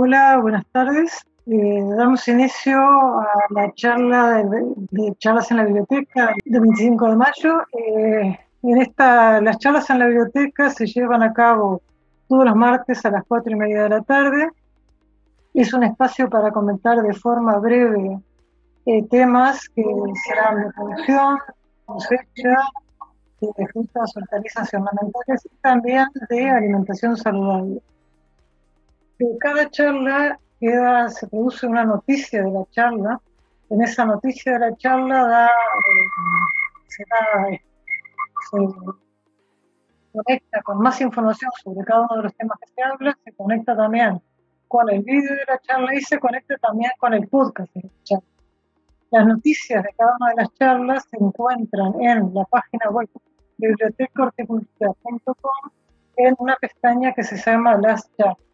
Hola, buenas tardes. Eh, damos inicio a la charla de, charlas en la biblioteca del 25 de mayo. Eh, las charlas en la biblioteca se llevan a cabo todos los martes a las 4 y media de la tarde. Es un espacio para comentar de forma breve eh, temas que serán de producción, cosecha, de frutas, hortalizas y ornamentales y también de alimentación saludable. Cada charla queda, se produce una noticia de la charla. En esa noticia de la charla da, eh, se, conecta con más información sobre cada uno de los temas que se habla, se conecta también con el vídeo de la charla y se conecta también con el podcast de la charla. Las noticias de cada una de las charlas se encuentran en la página web bibliotecahorticultura.com en una pestaña que se llama Las Charlas.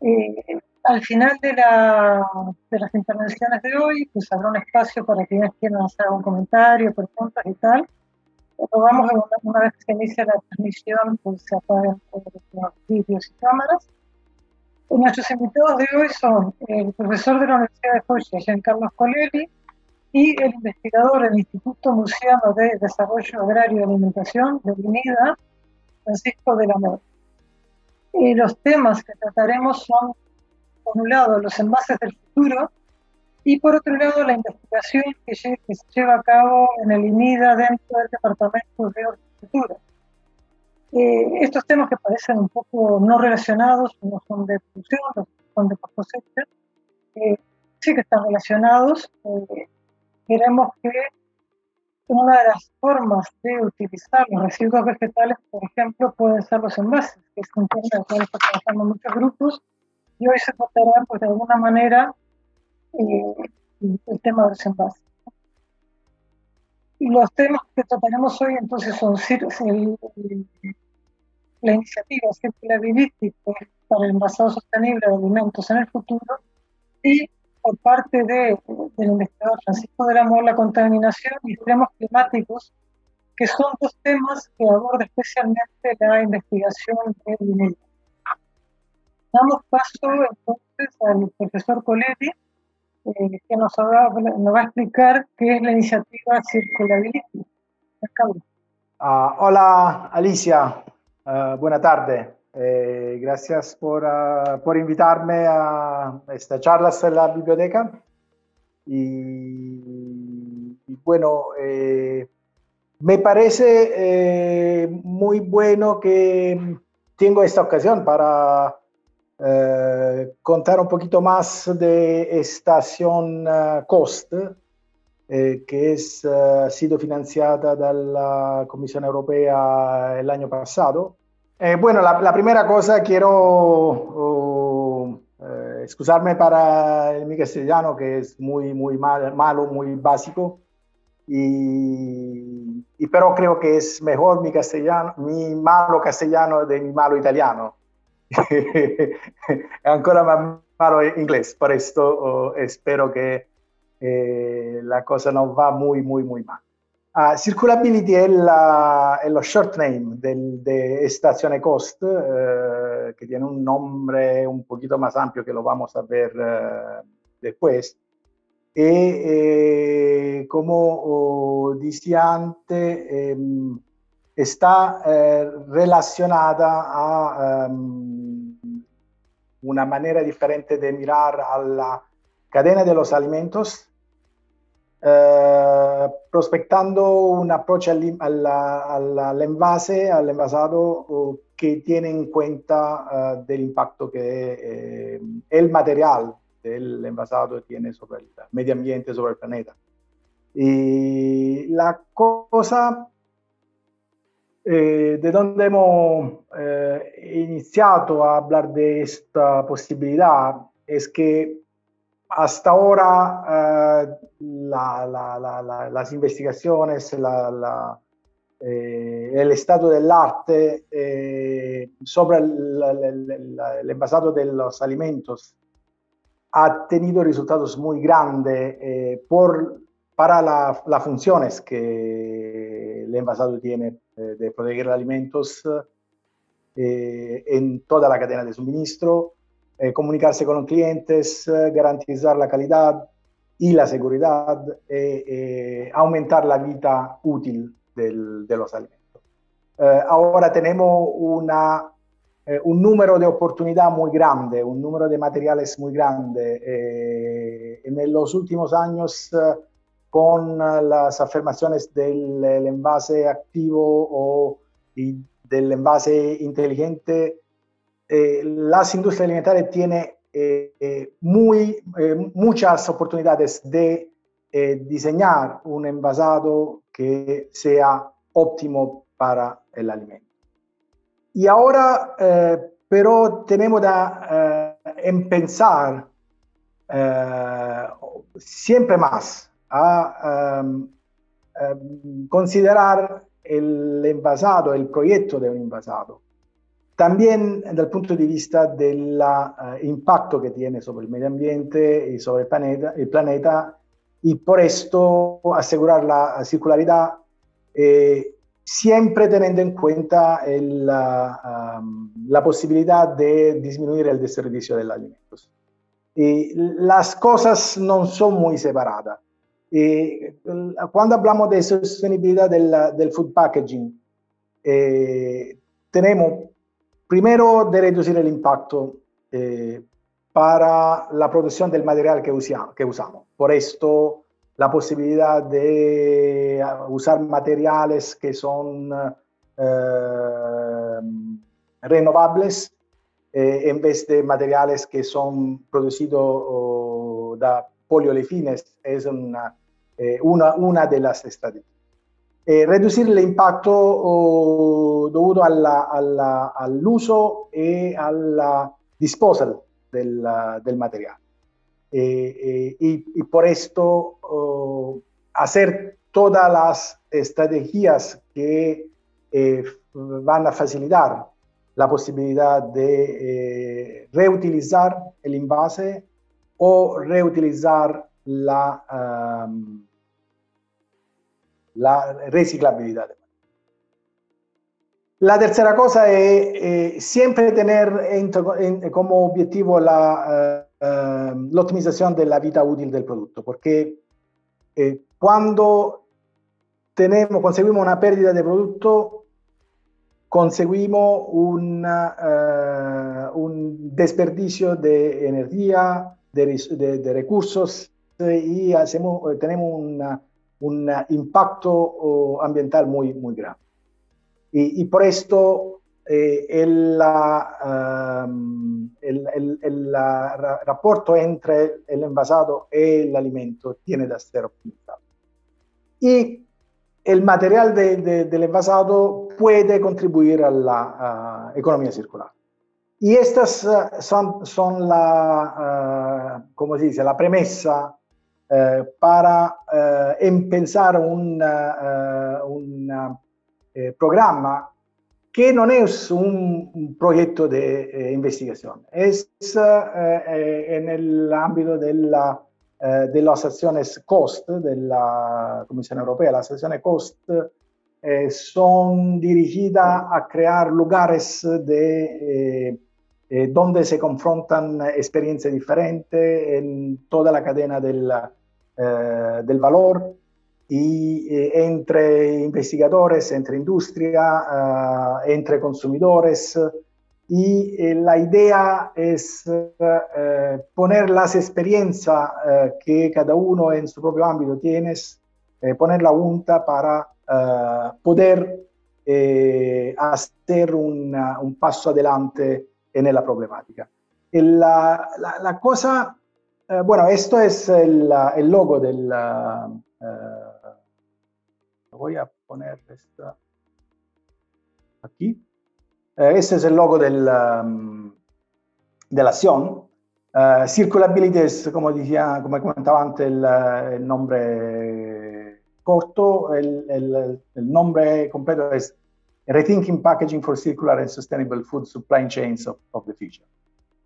Eh, al final de, la, de, las intervenciones de hoy, pues habrá un espacio para quienes quieran hacer algún comentario, preguntas y tal. Rogamos una, una vez que se inicia la transmisión, pues se apaguen los vídeos y cámaras. Nuestros invitados de hoy son el profesor de la Universidad de Foggia, Giancarlo Coleri, y el investigador del Instituto Museano de Desarrollo Agrario y Alimentación de Unida, Francisco del Amor. Y los temas que trataremos son, por un lado, los envases del futuro y por otro lado, la investigación que, se lleva a cabo en el INIDA dentro del Departamento de Horticultura. Eh, estos temas que parecen un poco no relacionados, no son de producción, no son de cosecha, eh, sí que están relacionados. Eh, queremos que una de las formas de utilizar los residuos vegetales, por ejemplo, pueden ser los envases, que es un tema del cual está trabajando muchos grupos, y hoy se tratará, pues, de alguna manera, eh, el tema de los envases. Y los temas que trataremos hoy, entonces, son el, la iniciativa Circularity para el envasado sostenible de alimentos en el futuro y por parte de, del investigador Francisco de la Amor, la contaminación y problemas climáticos, que son dos temas que aborda especialmente la investigación de dinero. Damos paso entonces al profesor Coletti, eh, que nos, nos, va a explicar qué es la iniciativa Circulability. Uh, hola Alicia, uh, buena tarde. Eh, gracias por, uh, por, invitarme a esta charla en la biblioteca. Y, bueno, eh, me parece eh, muy bueno que tengo esta ocasión para contar un poquito más de Estación COST, que es, ha sido financiada de la Comisión Europea el año pasado eh, bueno, la, la, primera cosa quiero eh, excusarme para mi castellano, que es muy, muy mal, malo, muy básico, y, y, pero creo que es mejor mi castellano, mi malo castellano de mi malo italiano. Ancora más malo inglés, por esto espero que eh, la cosa no va muy, muy, muy mal. Uh, Circulability è, la, è, lo short name del, de Cost, eh, que tiene un nombre un poquito más amplio que lo vamos a ver eh, después. Y eh, como oh, decía antes, ehm, está relacionada a um, una manera diferente de mirar a la cadena de los alimentos eh, prospectando un approach al, al, al, envase, al envasado que tiene en cuenta uh, del impacto que eh, el material del envasado tiene sobre el medio ambiente, sobre el planeta. Y la cosa eh, de donde hemos eh, iniciado a hablar de esta posibilidad es que hasta ahora eh, la, la, la, las investigaciones, eh, el estado del arte eh, sobre el, envasado de los alimentos ha tenido resultados muy grandes eh, por, para las funciones que el envasado tiene de proteger alimentos en toda la cadena de suministro eh, comunicarse con los clientes, eh, garantizar la calidad y la seguridad, eh, aumentar la vida útil del, de los alimentos. ahora tenemos una, un número de oportunidad muy grande, un número de materiales muy grande. en los últimos años, con las afirmaciones del envase activo o del envase inteligente, eh, las industrias alimentarias tienen eh, eh, muy, muchas oportunidades de diseñar un envasado que sea óptimo para el alimento. Y ahora, pero tenemos que pensar siempre más a um, um, considerar el envasado, el proyecto de un envasado también desde el punto de vista del uh, impacto que tiene sobre el medio ambiente y sobre el planeta, y por esto asegurar la circularidad eh, siempre teniendo en cuenta la posibilidad de disminuir el desperdicio de alimentos. Las cosas no son muy separadas. Y cuando hablamos de sostenibilidad del, food packaging, eh, tenemos Primero, de reducir el impacto eh, para la producción del material que, usamos. Por esto, la posibilidad de uh, usar materiales que son eh, renovables eh, en vez de materiales que son producidos oh, de poliolefines es una, una, una de las estrategias eh, reducir el impacto debido al uso y al disposal del, del material. Eh, eh, y, por esto oh, hacer todas las estrategias que eh, van a facilitar la posibilidad de reutilizar el envase o reutilizar la, um, la reciclabilidad. La tercera cosa es eh, siempre tener como objetivo la, eh, la, optimización de la vida útil del producto, porque eh, cuando tenemos, conseguimos una pérdida de producto, conseguimos una, un desperdicio de energía, de, de, recursos y hacemos, tenemos una un impacto ambiental muy, muy grande. Y, por esto eh, el, el, el, entre el envasado y el alimento tiene que ser optimizado. Y el material del envasado puede contribuir a la economía circular. Y estas eh, son, son la, uh, ¿cómo se dice? la premisa eh, para eh, pensar un, eh, programa que no es un, proyecto de investigación, es en el ámbito de, la, de las acciones COST, de la Comisión Europea, las acciones COST son dirigidas a crear lugares de, donde se confrontan experiencias diferentes en toda la cadena del, eh, del valor y eh, entre investigadores, entre industria, eh, entre consumidores. Y la idea es poner las experiencias que cada uno en su propio ámbito tiene, poner la junta para poder hacer un paso adelante en la problemática. La, la, la, cosa eh, bueno, esto es el, el logo del... Uh, voy a poner esta aquí. Uh, este es el logo del, um, de la acción. Uh, circulability es, como, decía, como comentaba antes, el, el nombre corto. El, el, el, nombre completo es Rethinking Packaging for Circular and Sustainable Food Supply Chains of, of the Future.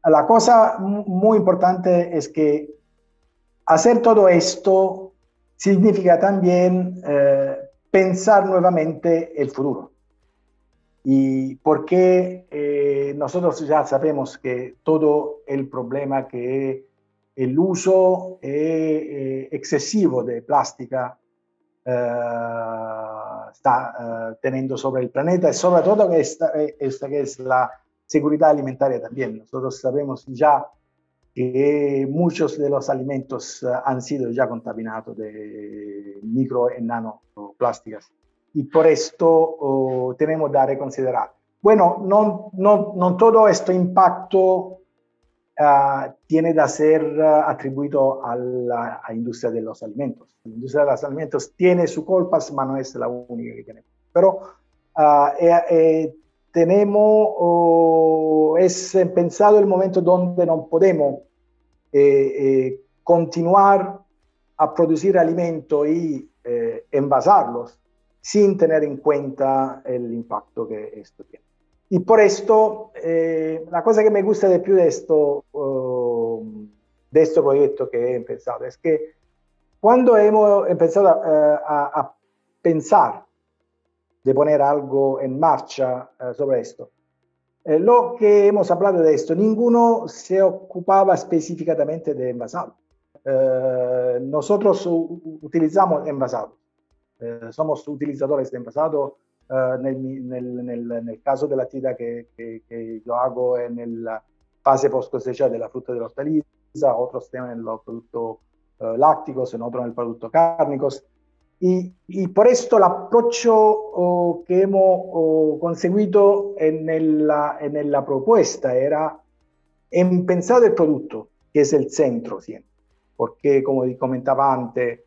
La cosa muy importante es que hacer todo esto significa también eh, pensar nuevamente el futuro. y porque eh, nosotros ya sabemos que todo el problema que el uso eh, excesivo de plástica está teniendo sobre el planeta y sobre todo esta, esta que es la seguridad alimentaria también. Nosotros sabemos ya que muchos de los alimentos han sido ya contaminados de micro y nanoplásticas y por esto oh, tenemos que reconsiderar. Bueno, no, no, no todo este impacto uh, tiene que ser uh, atribuido a la a industria de los alimentos. La industria de los alimentos tiene sus culpas, pero no es la única que tenemos. Pero uh, eh, eh, tenemos, oh, es pensado el momento donde no podemos eh, continuar a producir alimentos y envasarlos sin tener en cuenta el impacto que esto tiene. Y por esto, eh, la cosa que me gusta de più de esto, uh, de este proyecto que he empezado, es que cuando hemos empezado a, a, a pensar de poner algo en marcha uh, sobre esto, eh, lo que hemos hablado de esto, ninguno se ocupaba específicamente de envasado. Uh, nosotros utilizamos envasado eh, somos utilizadores de envasado. Uh, en, el, caso de la actividad que, que, hago en la fase post cosecha de la fruta de la hortaliza, otros tienen los productos uh, lácticos, en otros en el cárnicos. Y, y, por esto el approach oh, que hemos oh, conseguido en la, en la propuesta era en pensar el producto, que es el centro siempre, porque como comentaba antes,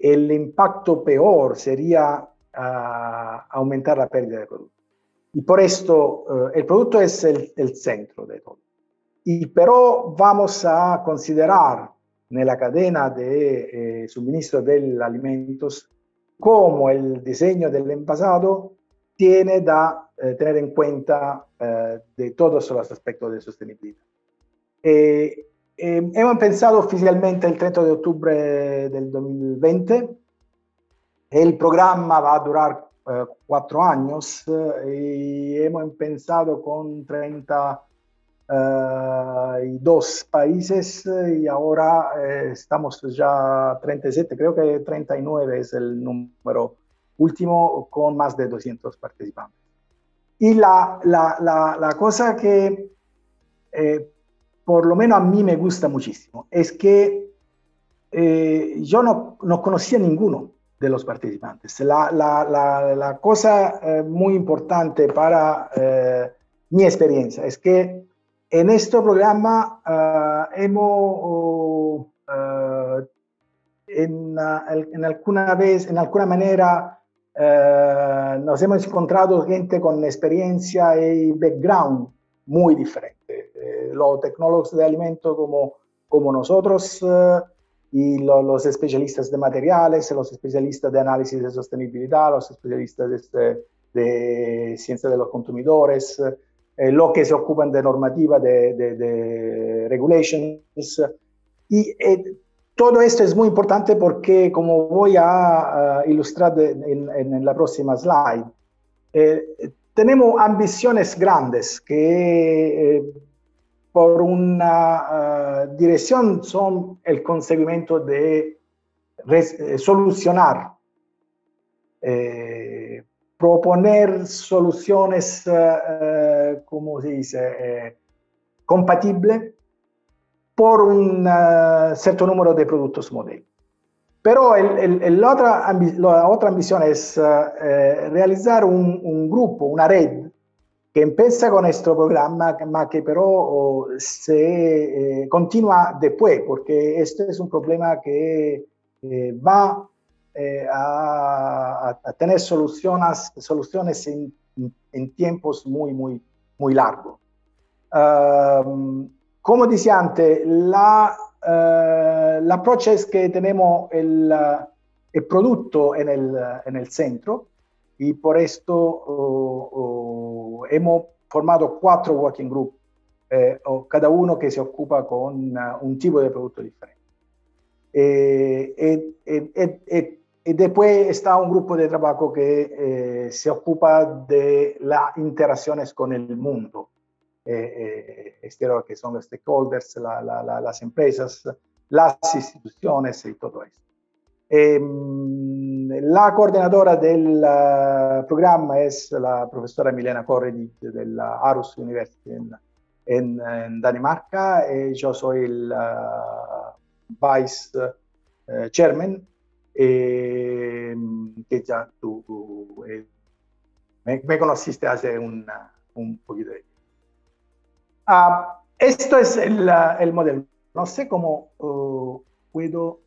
el impacto peor sería uh, aumentar la pérdida de producto. Y por esto uh, el producto es el, el, centro de todo. Y pero vamos a considerar en la cadena de eh, suministro de alimentos cómo el diseño del envasado tiene que eh, tener en cuenta eh, de todos los aspectos de sostenibilidad. Eh, eh, hemos pensado oficialmente el 30 de octubre del 2020. El programa va a durar cuatro años eh, y hemos pensado con 32 eh, países y ahora eh, estamos ya 37, creo que 39 es el número último con más de 200 participantes. Y la, la, la, la cosa que por lo menos a mí me gusta muchísimo, es que eh, yo no, no, conocía ninguno de los participantes. La cosa eh, muy importante para eh, mi experiencia es que en este programa hemos, en, en, alguna vez, en alguna manera, nos hemos encontrado gente con experiencia y background muy diferente. Los tecnólogos de alimentos como, como nosotros y los especialistas de materiales, los especialistas de análisis de sostenibilidad, los especialistas de, este, de ciencia de los consumidores, eh, los que se ocupan de normativa, de, de, regulations. Y eh, todo esto es muy importante porque, como voy a ilustrar en, en, la próxima slide, tenemos ambiciones grandes que por una uh, dirección son el conseguimiento de eh, solucionar, eh, proponer soluciones, uh, ¿cómo se dice?, compatibles por un cierto número de productos modelo. Pero el, otra, la otra ambición es realizar un, grupo, una red que empieza con nuestro programa, que pero se eh, continúa después, porque este es un problema que eh, va eh, a, tener soluciones, soluciones en, tiempos muy, muy, muy largos. Como decía antes, la, uh, approach es que tenemos el, el producto en el, en el centro y por esto hemos formado cuatro working groups, eh, cada uno que se ocupa con un tipo de producto diferente. Eh, eh, y después está un grupo de trabajo que se ocupa de las interacciones con el mundo. Exterior, que son los stakeholders, las empresas, las instituciones y todo eso. Ehm, la coordinadora del uh, programa es la profesora Milena Corredi della Aarhus University en, en, en Dinamarca y yo soy el uh, vice uh, chairman eh, que ya tú eh, me, me, conociste hace una, un poquito de. Uh, esto es el, el, modelo. No sé cómo puedo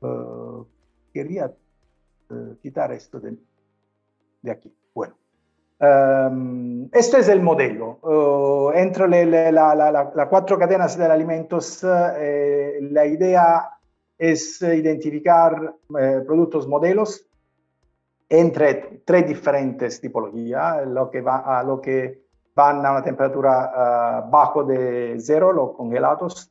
uh, quería uh, quitar esto de, de, aquí. Bueno, um, este es el modelo. Uh, entre las la, la, la, cuatro cadenas de alimentos, eh, la idea es identificar eh, productos modelos entre tres diferentes tipologías, lo que va lo que van a una temperatura uh, bajo de cero, los congelados,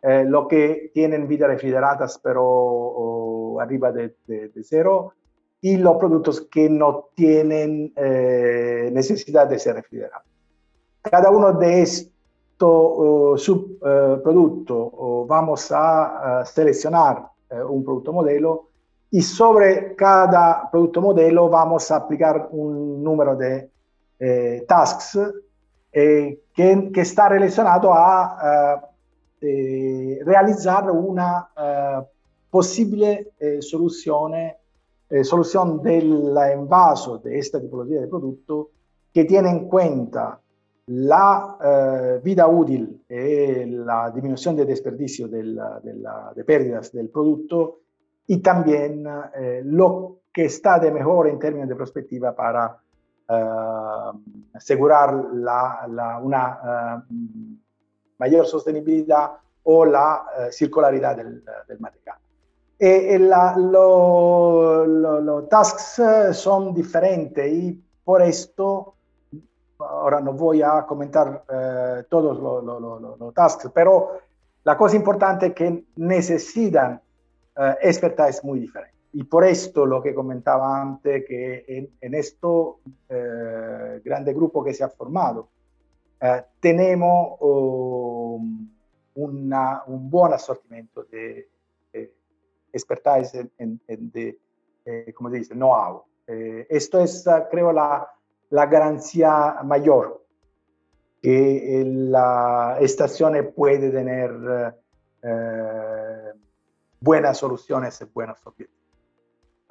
eh, lo que tienen vida refrigeradas pero arriba de, cero y los productos que no tienen eh, necesidad de ser refrigerados. Cada uno de estos uh, subproductos uh, vamos a, a seleccionar uh, un producto modelo y sobre cada producto modelo vamos a aplicar un número de eh, tasks eh, que, que, está relacionado a eh, realizzare una eh, possibile eh, soluzione, eh, solución del envaso de esta tipología de producto que tiene en cuenta la eh, vida útil y la disminución de desperdicio de, la, pérdidas del producto y también eh, lo que está de mejor en términos de perspectiva para asegurar la, la, una mayor sostenibilidad o la eh, circularidad del, del material. E, los tasks eh, son diferentes y por esto, ahora no voy a comentar eh, todos los tasks, pero la cosa importante es que necesitan eh, expertise muy diferente. Y por esto lo que comentaba antes, que en, en esto eh, grande grupo que se ha formado, eh, tenemos um, una, un buon assortimento di eh, expertise en, en de, eh, como se dice, know-how. Eh, esto es, creo, la, la garanzia mayor que la estación puede tener eh, buenas soluciones y buenos objetivos.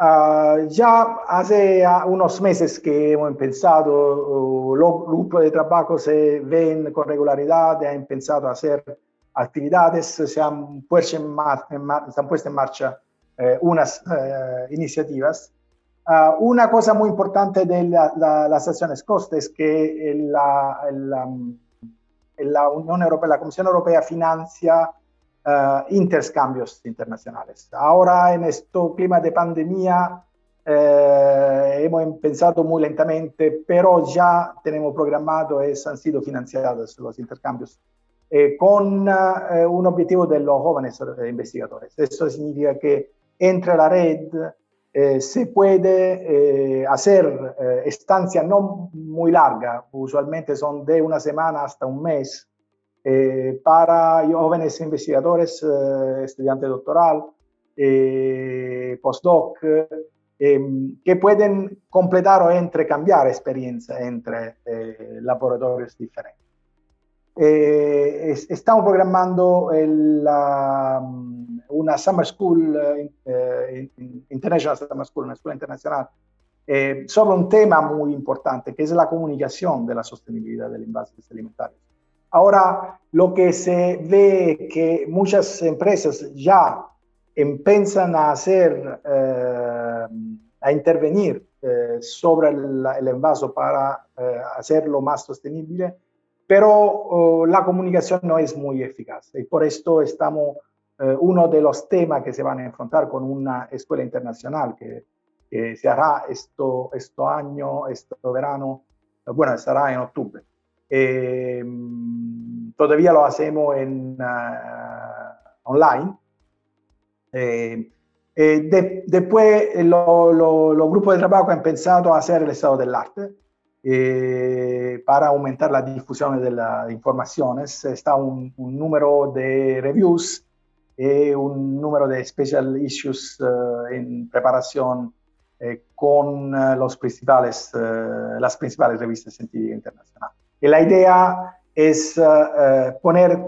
Uh, ya hace unos meses que hemos pensado, uh, los grupos de trabajo se ven con regularidad, han pensado hacer actividades, se han puesto en, marcha eh, unas eh, iniciativas. Uh, una cosa muy importante de la, la, las acciones COSTE es que la, la, la Unión Europea, la Comisión Europea financia uh, intercambios internacionales. Ahora en este clima de pandemia eh, hemos pensado muy lentamente, pero ya tenemos programado y han sido financiados los intercambios eh, con eh, un objetivo de los jóvenes investigadores. Eso significa que entre la red eh, se puede eh, hacer eh, estancia no muy larga, usualmente son de una semana hasta un mes, eh, para jóvenes investigadores, estudiantes doctoral, postdoc, que pueden completar o intercambiar experiencia entre laboratorios diferentes. Es, estamos programando el, la, una Summer School, International Summer School, una escuela internacional, sobre un tema muy importante, que es la comunicación de la sostenibilidad del envases alimentarios. Ahora, lo que se ve que muchas empresas ya empiezan a hacer, eh, a intervenir eh, sobre el, el, envaso para eh, hacerlo más sostenible, pero oh, la comunicación no es muy eficaz. Y por esto estamos, eh, uno de los temas que se van a enfrentar con una escuela internacional que, que se hará esto, esto año, este verano, bueno, estará en octubre. Eh, todavía lo hacemos en uh, online, eh, de, después los grupos de trabajo han pensado hacer el estado del arte para aumentar la difusión de las informaciones. Está un, un número de reviews y un número de special issues en preparación eh, con uh, los principales, las principales revistas científicas internacionales. Y la idea es poner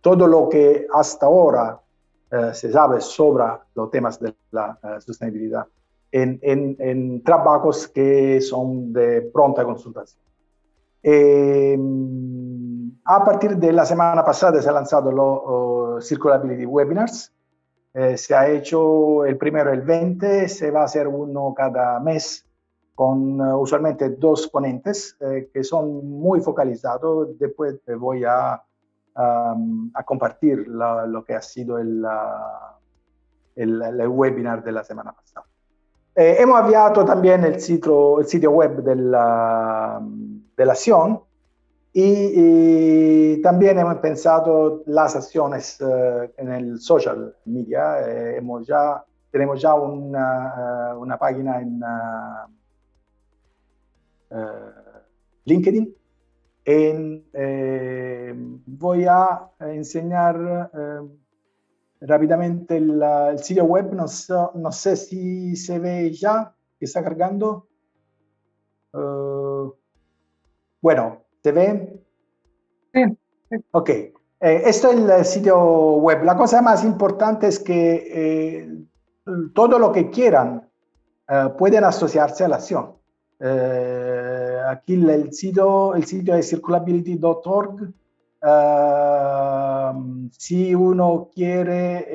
todo lo que hasta ahora se sabe sobre los temas de la sostenibilidad en, en, en, trabajos que son de pronta consultación. Eh, a partir de la semana pasada se ha lanzado los Circulability Webinars, eh, se ha hecho el primero el 20, se va a hacer uno cada mes con uh, usualmente dos ponentes eh, que son muy focalizados. Después te voy a, um, a compartir la, lo que ha sido el, uh, el, el, webinar de la semana pasada. Eh, hemos enviado también el sitio, el sitio web de la, de la acción y, también hemos pensado las acciones uh, en el social media. Eh, hemos ya, tenemos ya una, uh, una página en uh, LinkedIn. En, eh, voy a enseñar rápidamente el, el, sitio web. No, no, sé si se ve ya que está cargando. bueno, ¿Se ve? Sí. Ok. Eh, esto es el sitio web. La cosa más importante es que eh, todo lo que quieran eh, pueden asociarse a la acción. Aquí el sitio, el sitio es circulability.org. si uno quiere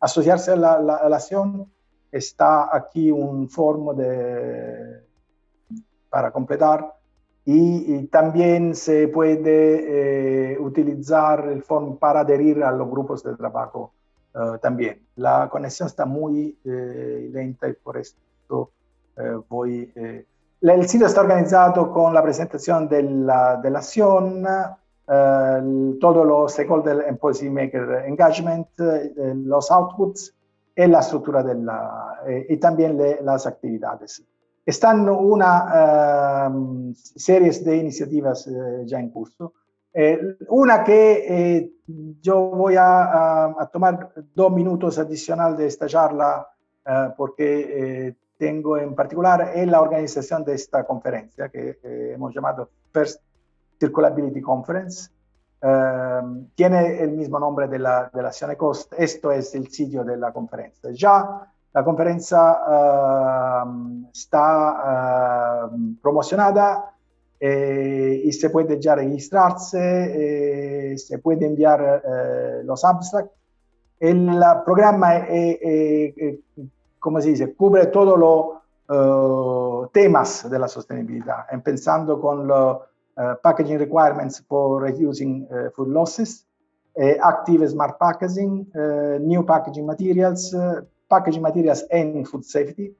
asociarse a la, la, a la, acción, está aquí un form de, para completar y, también se puede eh, utilizar el form para adherir a los grupos de trabajo uh, también. La conexión está muy eh, lenta y por esto eh, voy... el sitio está organizado con la presentación de la, de la acción, todos los stakeholders en Policy Maker Engagement, los outputs y la estructura de la, y también le, las actividades. Están una uh, serie de iniciativas ya en curso. Eh, una que eh, yo voy a, a, tomar dos minutos adicional de esta charla uh, porque tengo en particular es la organización de esta conferencia que hemos llamado First Circulability Conference. tiene el mismo nombre de la, de la Cost. Esto es el sitio de la conferencia. Ya la conferencia uh, está uh, promocionada eh, y se puede ya registrarse, eh, se puede enviar eh, los abstracts. El programa, como se dice, cubre todos los temas de la sostenibilidad, empezando con los packaging requirements for reducing food losses, active smart packaging, new packaging materials, packaging materials and food safety,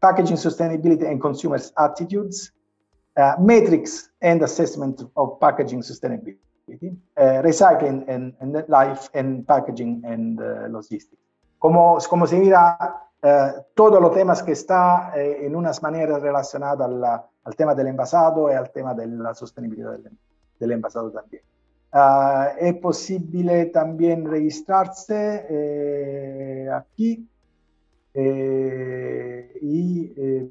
packaging sustainability and consumers' attitudes, uh, metrics and assessment of packaging sustainability, uh, recycling and, and, life and packaging and uh, logistics. Como, como se mira, uh, todos los temas que está eh, en unas maneras relacionadas al, al, tema del envasado y al tema de la sostenibilidad del, del envasado también. Uh, es posible también registrarse eh, aquí eh, y eh,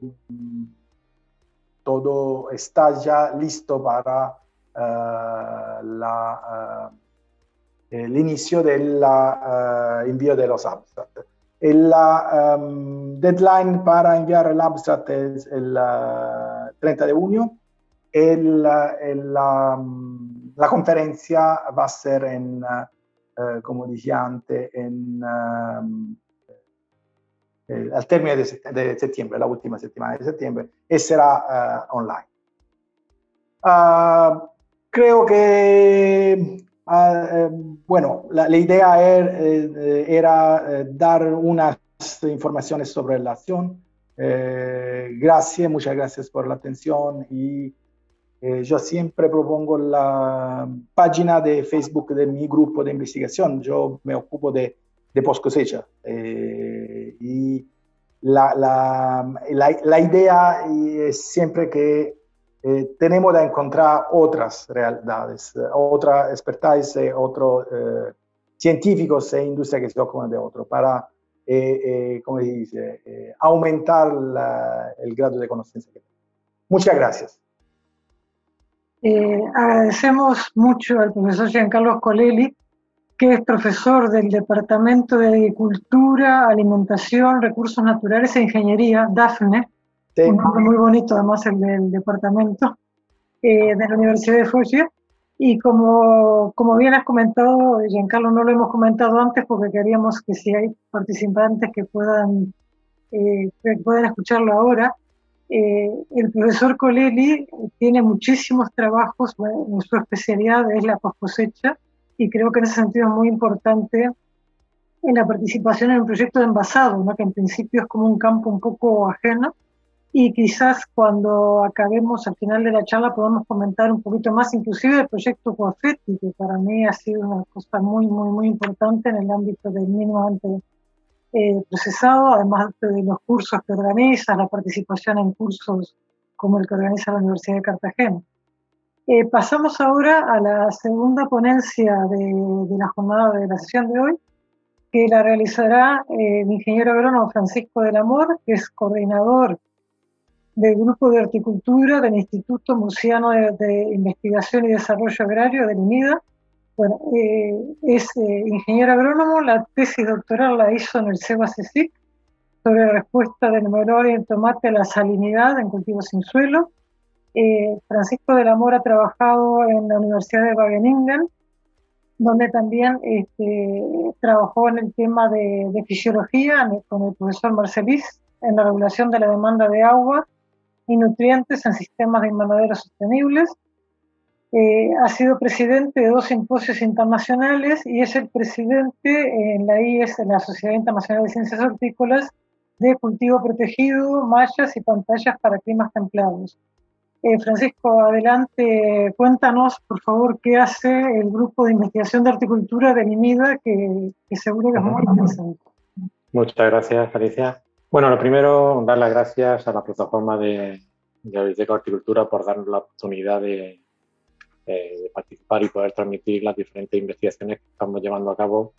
todo está ya listo para uh, la, uh, el inicio del uh, envío de. El um, deadline para enviar el abstract es el 30 de junio. El, um, la conferencia va a ser en, como dije antes, en eh, al término de, de, septiembre, la última semana de septiembre, y será uh, online. Uh, creo que, uh, bueno, la, idea er, eh, era, era eh, dar unas informaciones sobre la acción. gracias, muchas gracias por la atención y yo siempre propongo la página de Facebook de mi grupo de investigación. Yo me ocupo de de post cosecha. y la, la, la, idea es siempre que tenemos que encontrar otras realidades, otra expertise, otros científicos e industria que se ocupan de otro para eh, eh, como dice, eh, aumentar el grado de conocimiento Muchas gracias. agradecemos mucho al profesor Giancarlo Colelli, que es profesor del Departamento de Agricultura, Alimentación, Recursos Naturales e Ingeniería, DAFNE, un nombre muy bonito además el del departamento, de la Universidad de Foggia, y como, como bien has comentado, Giancarlo, no lo hemos comentado antes porque queríamos que si hay participantes que puedan, eh, puedan escucharlo ahora, eh, el profesor Colelli tiene muchísimos trabajos, en su especialidad es la cosecha, y creo que en ese sentido es muy importante en la participación en un proyecto de envasado, ¿no? que en principio es como un campo un poco ajeno, y quizás cuando acabemos al final de la charla podamos comentar un poquito más, inclusive el proyecto Coafetti, que para mí ha sido una cosa muy, muy, muy importante en el ámbito del mínimo antes eh, procesado, además de los cursos que organiza, la participación en cursos como el que organiza la Universidad de Cartagena. Eh, pasamos ahora a la segunda ponencia de, de, la jornada de la sesión de hoy, que la realizará eh, el ingeniero agrónomo Francisco del Amor, que es coordinador del Grupo de Horticultura del Instituto Murciano de, Investigación y Desarrollo Agrario del INIDA. Bueno, eh, es eh, ingeniero agrónomo, la tesis doctoral la hizo en el CEBA CSIC sobre respuesta del melón y el tomate a la salinidad en cultivos sin suelo. Eh, Francisco del Amor ha trabajado en la Universidad de Wageningen, donde también este, trabajó en el tema de, de fisiología con el profesor Marcelis en la regulación de la demanda de agua y nutrientes en sistemas de invernaderos sostenibles. Eh, ha sido presidente de dos simposios internacionales y es el presidente en la IES, en la Sociedad Internacional de Ciencias Hortícolas, de cultivo protegido, mallas y pantallas para climas templados. Eh, Francisco, adelante, cuéntanos, por favor, qué hace el grupo de investigación de horticultura de NIMIDA, que, que seguro que es muy interesante. Muchas gracias, Alicia. Bueno, lo primero, dar las gracias a la plataforma de, de la Biblioteca Horticultura por darnos la oportunidad de, participar y poder transmitir las diferentes investigaciones que estamos llevando a cabo,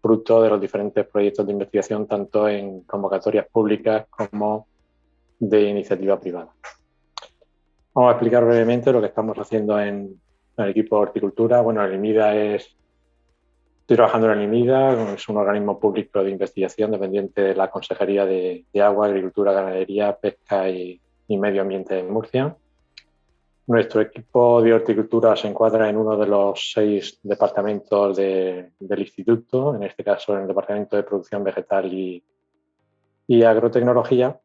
fruto de los diferentes proyectos de investigación, tanto en convocatorias públicas como de iniciativa privada. Vamos a explicar brevemente lo que estamos haciendo en, el equipo de horticultura. Bueno, el IMIDA es Estoy trabajando en el IMIDA, es un organismo público de investigación dependiente de la Consejería de, Agua, Agricultura, Ganadería, Pesca y, Medio Ambiente de Murcia. Nuestro equipo de horticultura se encuadra en uno de los seis departamentos del instituto, en este caso en el Departamento de Producción Vegetal y, y Agrotecnología.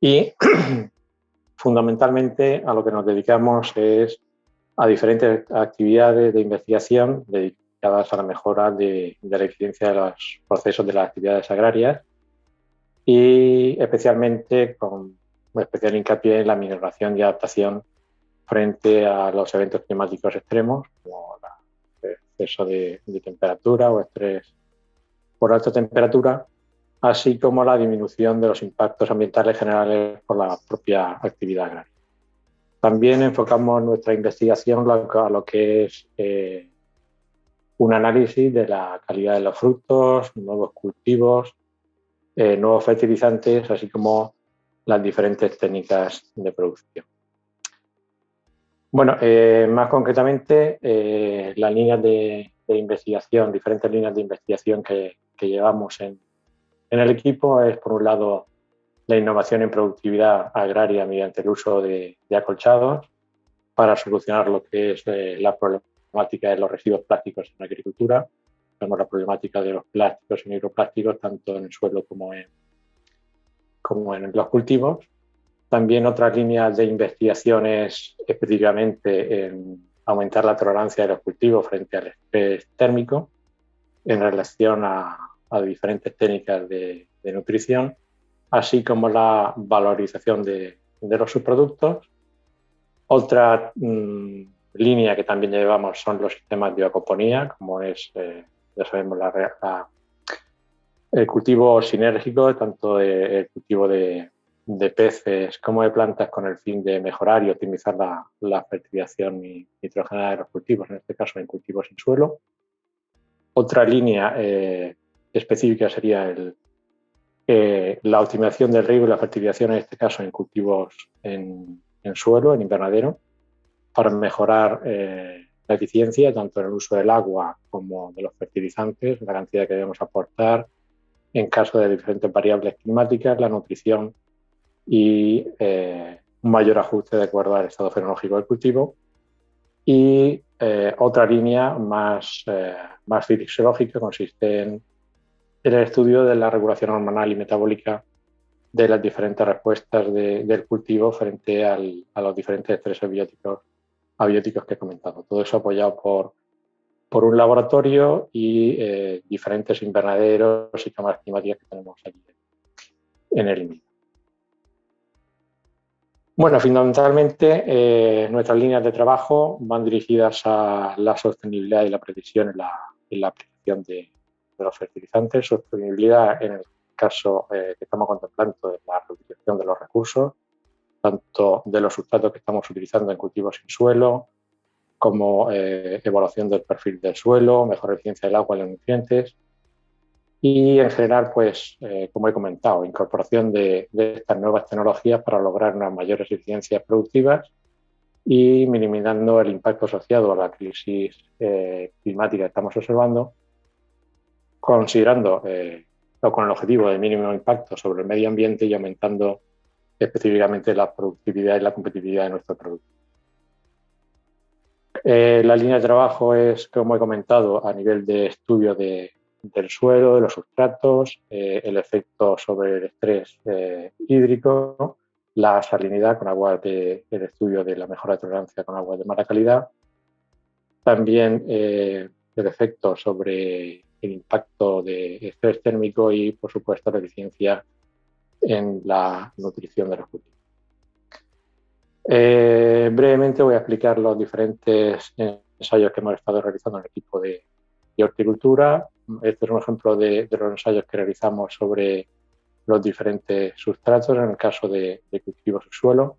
Y fundamentalmente a lo que nos dedicamos es a diferentes actividades de investigación dedicadas a la mejora de, la eficiencia de los procesos de las actividades agrarias y especialmente con especial hincapié en la minoración y adaptación frente a los eventos climáticos extremos, como el exceso de, temperatura o estrés por alta temperatura, así como la disminución de los impactos ambientales generales por la propia actividad agraria. También enfocamos nuestra investigación a lo que es eh, un análisis de la calidad de los frutos, nuevos cultivos, eh, nuevos fertilizantes, así como las diferentes técnicas de producción. Bueno, eh, más concretamente, eh, las líneas de, investigación, diferentes líneas de investigación que, llevamos en, el equipo es, por un lado, la innovación en productividad agraria mediante el uso de, de acolchados para solucionar lo que es la problemática problemática de los residuos plásticos en la agricultura, tenemos la problemática de los plásticos y microplásticos tanto en el suelo como en, como en los cultivos. También otras líneas de investigaciones específicamente en aumentar la tolerancia de los cultivos frente al estrés térmico en relación a, diferentes técnicas de, nutrición, así como la valorización de, los subproductos. Otra mm, línea que también llevamos son los sistemas de bioacoponía, como es, eh, ya sabemos, la, el cultivo sinérgico, tanto el cultivo de, peces como de plantas con el fin de mejorar y optimizar la, fertilización nitrogenada de los cultivos, en este caso en cultivos sin suelo. Otra línea eh, específica sería eh, la optimización del riego y la fertilización, en este caso en cultivos en, suelo, en invernadero, para mejorar eh, la eficiencia tanto en el uso del agua como de los fertilizantes, la cantidad que debemos aportar, en caso de diferentes variables climáticas, la nutrición y eh, un mayor ajuste de acuerdo al estado fenológico del cultivo. Y eh, otra línea más, eh, más fisiológica consiste en, el estudio de la regulación hormonal y metabólica de las diferentes respuestas del cultivo frente a los diferentes estreses abióticos, abióticos que he comentado. Todo eso apoyado por por un laboratorio y eh, diferentes invernaderos y cámaras climáticas que tenemos aquí en el INMI. Bueno, fundamentalmente eh, nuestras líneas de trabajo van dirigidas a la sostenibilidad y la precisión en la, aplicación de, los fertilizantes, sostenibilidad en el caso eh, que estamos contemplando de la reutilización de los recursos, tanto de los sustratos que estamos utilizando en cultivos sin suelo, como eh, evaluación del perfil del suelo, mejor eficiencia del agua y los nutrientes y en general, pues, eh, como he comentado, incorporación de, estas nuevas tecnologías para lograr unas mayores eficiencias productivas y minimizando el impacto asociado a la crisis eh, climática que estamos observando, considerando o con el objetivo de mínimo impacto sobre el medio ambiente y aumentando específicamente la productividad y la competitividad de nuestro producto. Eh, la línea de trabajo es, como he comentado, a nivel de estudio del suelo, de los sustratos, eh, el efecto sobre el estrés eh, hídrico, la salinidad con agua de, el estudio de la mejora de tolerancia con agua de mala calidad, también el efecto sobre el impacto de estrés térmico y, por supuesto, la eficiencia en la nutrición de los cultivos. Eh, brevemente voy a explicar los diferentes ensayos que hemos estado realizando en el equipo de, horticultura. Este es un ejemplo de, los ensayos que realizamos sobre los diferentes sustratos, en el caso de, cultivos sin suelo,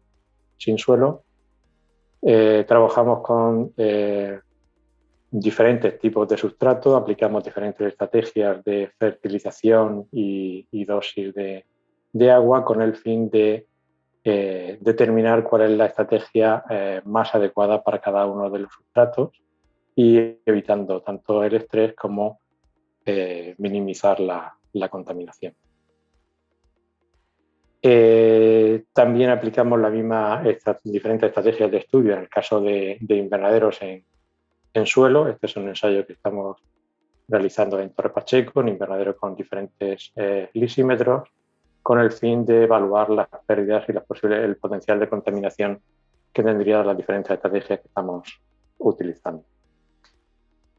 sin suelo. Eh, trabajamos con eh, diferentes tipos de sustrato, aplicamos diferentes estrategias de fertilización y, dosis de, agua con el fin de eh, determinar cuál es la estrategia eh, más adecuada para cada uno de los sustratos y evitando tanto el estrés como eh, minimizar la, contaminación. también aplicamos la misma diferentes estrategias de estudio en el caso de, invernaderos en, en, suelo. Este es un ensayo que estamos realizando en Torre Pacheco, un invernadero con diferentes lisímetros con el fin de evaluar las pérdidas y el potencial de contaminación que tendrían las diferentes estrategias que estamos utilizando.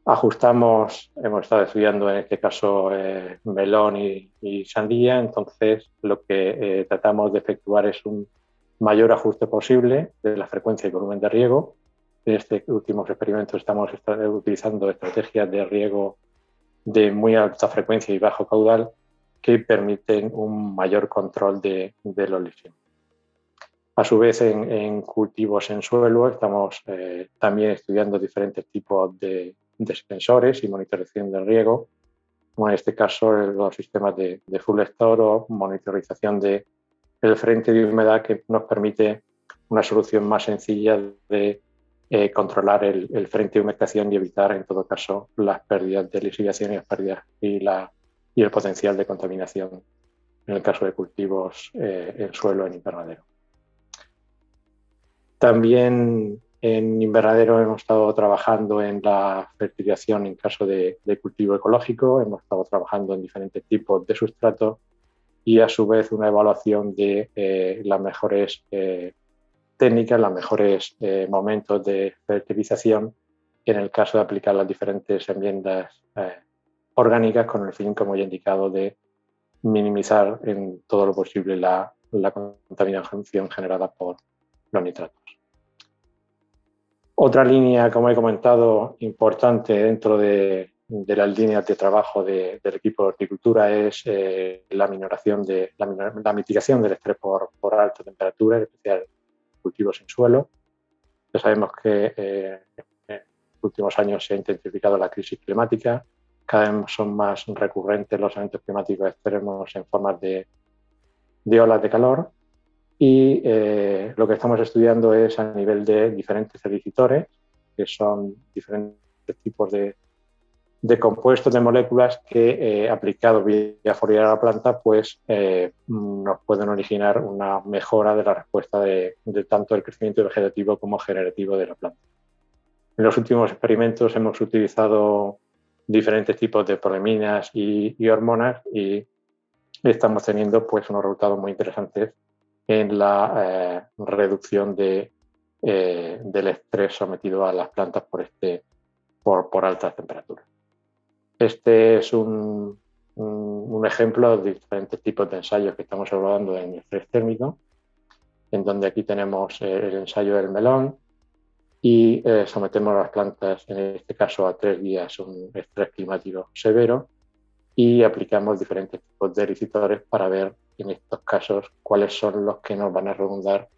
Ajustamos, hemos estado estudiando en este caso eh, melón y, sandía, entonces lo que eh, tratamos de efectuar es un mayor ajuste posible de la frecuencia y volumen de riego. En este último experimento estamos utilizando estrategias de riego de muy alta frecuencia y bajo caudal que permiten un mayor control de, los lesiones. A su vez, en, cultivos en suelo estamos eh, también estudiando diferentes tipos de, sensores y monitorización del riego, como en este caso los sistemas de, full store o monitorización del frente de humedad que nos permite una solución más sencilla de eh, controlar el, frente de humectación y evitar en todo caso las pérdidas de lisificación y las pérdidas y la y el potencial de contaminación en el caso de cultivos eh, en suelo en invernadero. También en invernadero hemos estado trabajando en la fertilización en caso de, cultivo ecológico, hemos estado trabajando en diferentes tipos de sustrato y a su vez una evaluación de eh, las mejores eh, técnicas, los mejores momentos de fertilización en el caso de aplicar las diferentes enmiendas orgánicas con el fin, como ya he indicado, de minimizar en todo lo posible la, contaminación generada por los nitratos. Otra línea, como he comentado, importante dentro de, de las líneas de trabajo del equipo de horticultura es eh, la minoración de la, mitigación del estrés por, alta temperatura, en especial cultivos en suelo. Ya sabemos que eh, en los últimos años se ha intensificado la crisis climática, cada vez son más recurrentes los eventos climáticos extremos en forma de, de olas de calor y eh, lo que estamos estudiando es a nivel de diferentes editores, que son diferentes tipos de, de compuestos de moléculas que eh, aplicados vía Fourier a la planta pues eh, nos pueden originar una mejora de la respuesta de, tanto el crecimiento vegetativo como generativo de la planta. En los últimos experimentos hemos utilizado diferentes tipos de poleminas y, hormonas y estamos teniendo pues unos resultados muy interesantes en la eh, reducción de, del estrés sometido a las plantas por, este, por, altas temperaturas. Este es un, ejemplo de diferentes tipos de ensayos que estamos evaluando en estrés térmico, en donde aquí tenemos eh, el ensayo del melón y eh, sometemos a las plantas, en este caso a tres días, un estrés climático severo y aplicamos diferentes tipos de elicitadores para ver en estos casos cuáles son los que nos van a redundar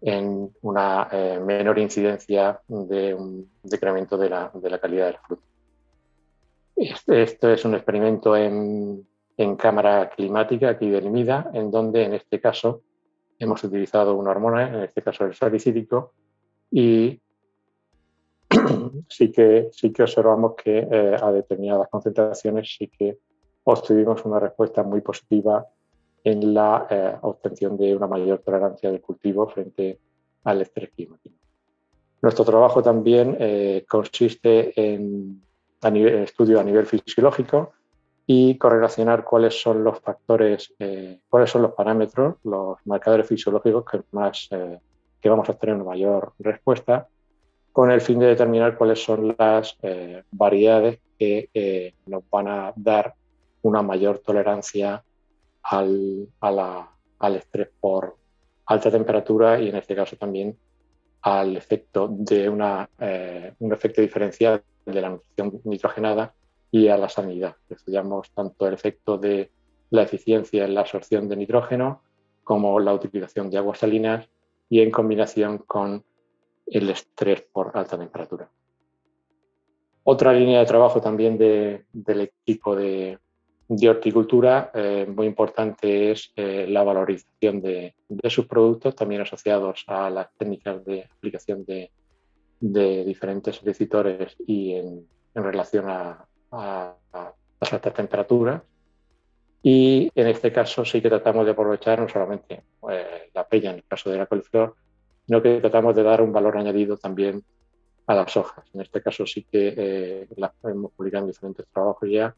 en una eh, menor incidencia de un decremento de la, de la calidad del fruto. Este, esto es un experimento en, cámara climática aquí de Limida, en donde en este caso hemos utilizado una hormona, en este caso el salicílico, y sí que, sí que observamos que eh, a determinadas concentraciones sí que obtuvimos una respuesta muy positiva en la eh, obtención de una mayor tolerancia del cultivo frente al estrés climático. Nuestro trabajo también eh, consiste en a nivel, estudio a nivel fisiológico y correlacionar cuáles son los factores, eh, cuáles son los parámetros, los marcadores fisiológicos que, más, eh, que vamos a tener una mayor respuesta, con el fin de determinar cuáles son las eh, variedades que nos van a dar una mayor tolerancia al, al estrés por alta temperatura y en este caso también al efecto de una, un efecto diferencial de la nutrición nitrogenada y a la sanidad. Estudiamos tanto el efecto de la eficiencia en la absorción de nitrógeno como la utilización de aguas salinas y en combinación con el estrés por alta temperatura. Otra línea de trabajo también del equipo de, horticultura eh, muy importante es eh, la valorización de, de, sus productos, también asociados a las técnicas de aplicación de, de diferentes solicitores y en, relación a, las altas temperaturas. Y en este caso sí que tratamos de aprovechar no solamente eh, la peña en el caso de la coliflor, sino que tratamos de dar un valor añadido también a las hojas. En este caso sí que eh, hemos publicado en diferentes trabajos ya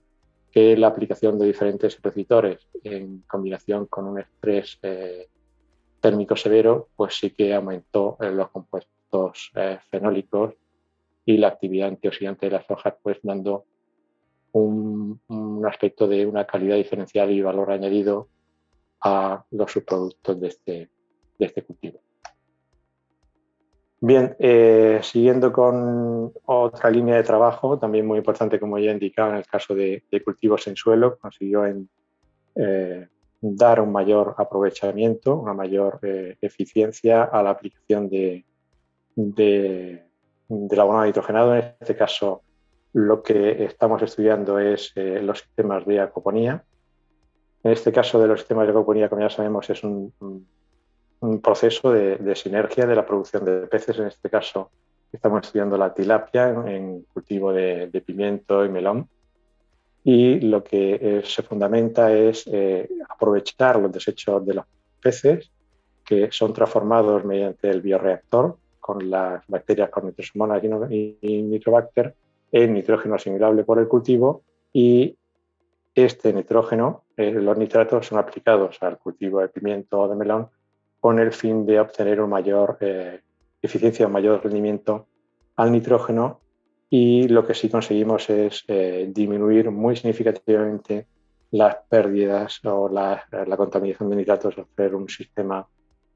que la aplicación de diferentes recitores en combinación con un estrés eh, térmico severo, pues sí que aumentó los compuestos eh, fenólicos y la actividad antioxidante de las hojas, pues dando un, aspecto de una calidad diferencial y valor añadido a los subproductos de este, de este cultivo. Bien, eh, siguiendo con otra línea de trabajo, también muy importante, como ya he indicado en el caso de, cultivos en suelo, consiguió eh, dar un mayor aprovechamiento, una mayor eficiencia a la aplicación de, de, del abono nitrogenado. En este caso, lo que estamos estudiando es eh, los sistemas de acoponía. En este caso de los sistemas de acoponía, como ya sabemos, es un proceso de, sinergia de la producción de peces. En este caso, estamos estudiando la tilapia en, cultivo de, pimiento y melón. Y lo que eh, se fundamenta es eh, aprovechar los desechos de los peces que son transformados mediante el bioreactor con las bacterias con nitrosomonas y nitrobacter en nitrógeno asimilable por el cultivo y este nitrógeno, eh, los nitratos son aplicados al cultivo de pimiento o de melón con el fin de obtener una mayor eh, eficiencia, un mayor rendimiento al nitrógeno y lo que sí conseguimos es eh, disminuir muy significativamente las pérdidas o la, contaminación de nitratos al hacer un sistema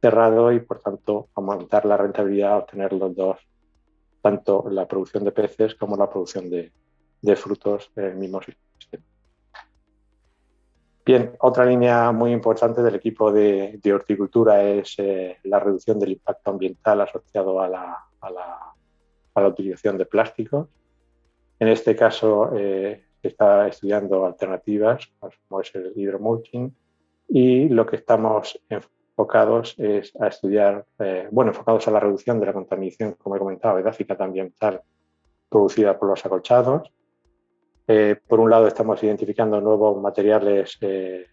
cerrado y por tanto aumentar la rentabilidad, obtener los dos, tanto la producción de peces como la producción de, de frutos en el mismo sistema. Bien, otra línea muy importante del equipo de, horticultura es eh, la reducción del impacto ambiental asociado a la, utilización de plásticos. En este caso, eh, se está estudiando alternativas, como es el hidromulching, y lo que estamos enfocados es a estudiar, eh, bueno, enfocados a la reducción de la contaminación, como he comentado, edáfica ambiental producida por los acolchados, eh, por un lado, estamos identificando nuevos materiales eh,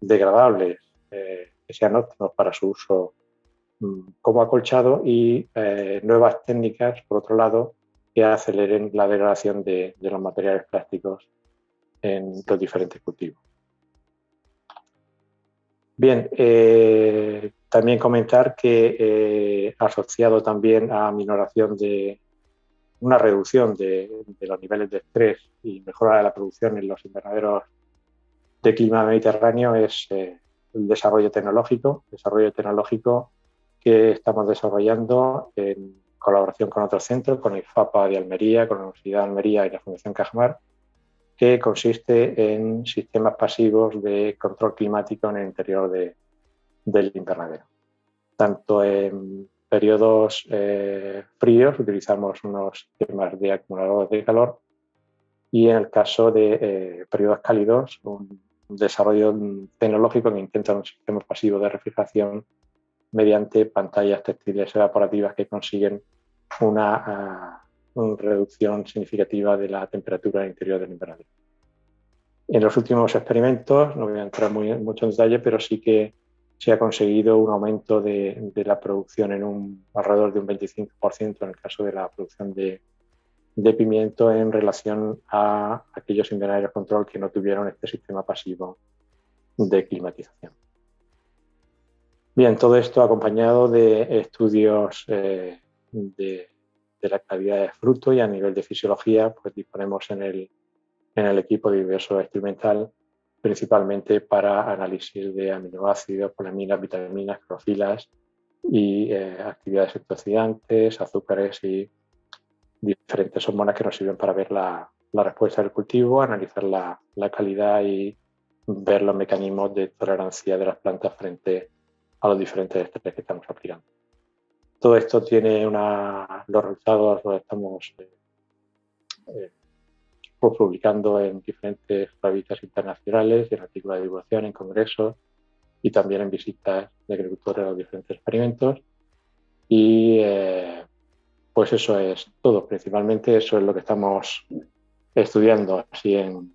degradables eh, que sean óptimos para su uso mm, como acolchado y nuevas técnicas, por otro lado, que aceleren la degradación de, los materiales plásticos en los diferentes cultivos. Bien, también comentar que asociado también a minoración de, una reducción de, los niveles de estrés y mejora de la producción en los invernaderos de clima mediterráneo es eh, el desarrollo tecnológico, desarrollo tecnológico que estamos desarrollando en colaboración con otros centros, con el FAPA de Almería, con la Universidad de Almería y la Fundación Cajmar, que consiste en sistemas pasivos de control climático en el interior del invernadero, tanto en periodos eh, fríos utilizamos unos sistemas de acumuladores de calor y en el caso de eh, periodos cálidos un, desarrollo tecnológico que intenta un sistema pasivo de refrigeración mediante pantallas textiles evaporativas que consiguen una, ah, reducción significativa de la temperatura interior del invernadero. En los últimos experimentos, no voy a entrar muy, mucho en detalle, pero sí que se ha conseguido un aumento de, la producción en un alrededor de un 25% en el caso de la producción de, pimiento en relación a aquellos invernaderios control que no tuvieron este sistema pasivo de climatización. Bien, todo esto acompañado de estudios eh, de, la calidad de fruto y a nivel de fisiología, pues disponemos en el, en el equipo de diverso experimental principalmente para análisis de aminoácidos, polaminas, vitaminas, clorofilas y eh, actividades antioxidantes, azúcares y diferentes hormonas que nos sirven para ver la, respuesta del cultivo, analizar la, calidad y ver los mecanismos de tolerancia de las plantas frente a los diferentes estrés que estamos aplicando. Todo esto tiene una, los resultados los estamos eh, eh, publicando en diferentes revistas internacionales, en artículos de divulgación, en congresos y también en visitas de agricultores a los diferentes experimentos. Y eh, pues eso es todo, principalmente eso es lo que estamos estudiando así en,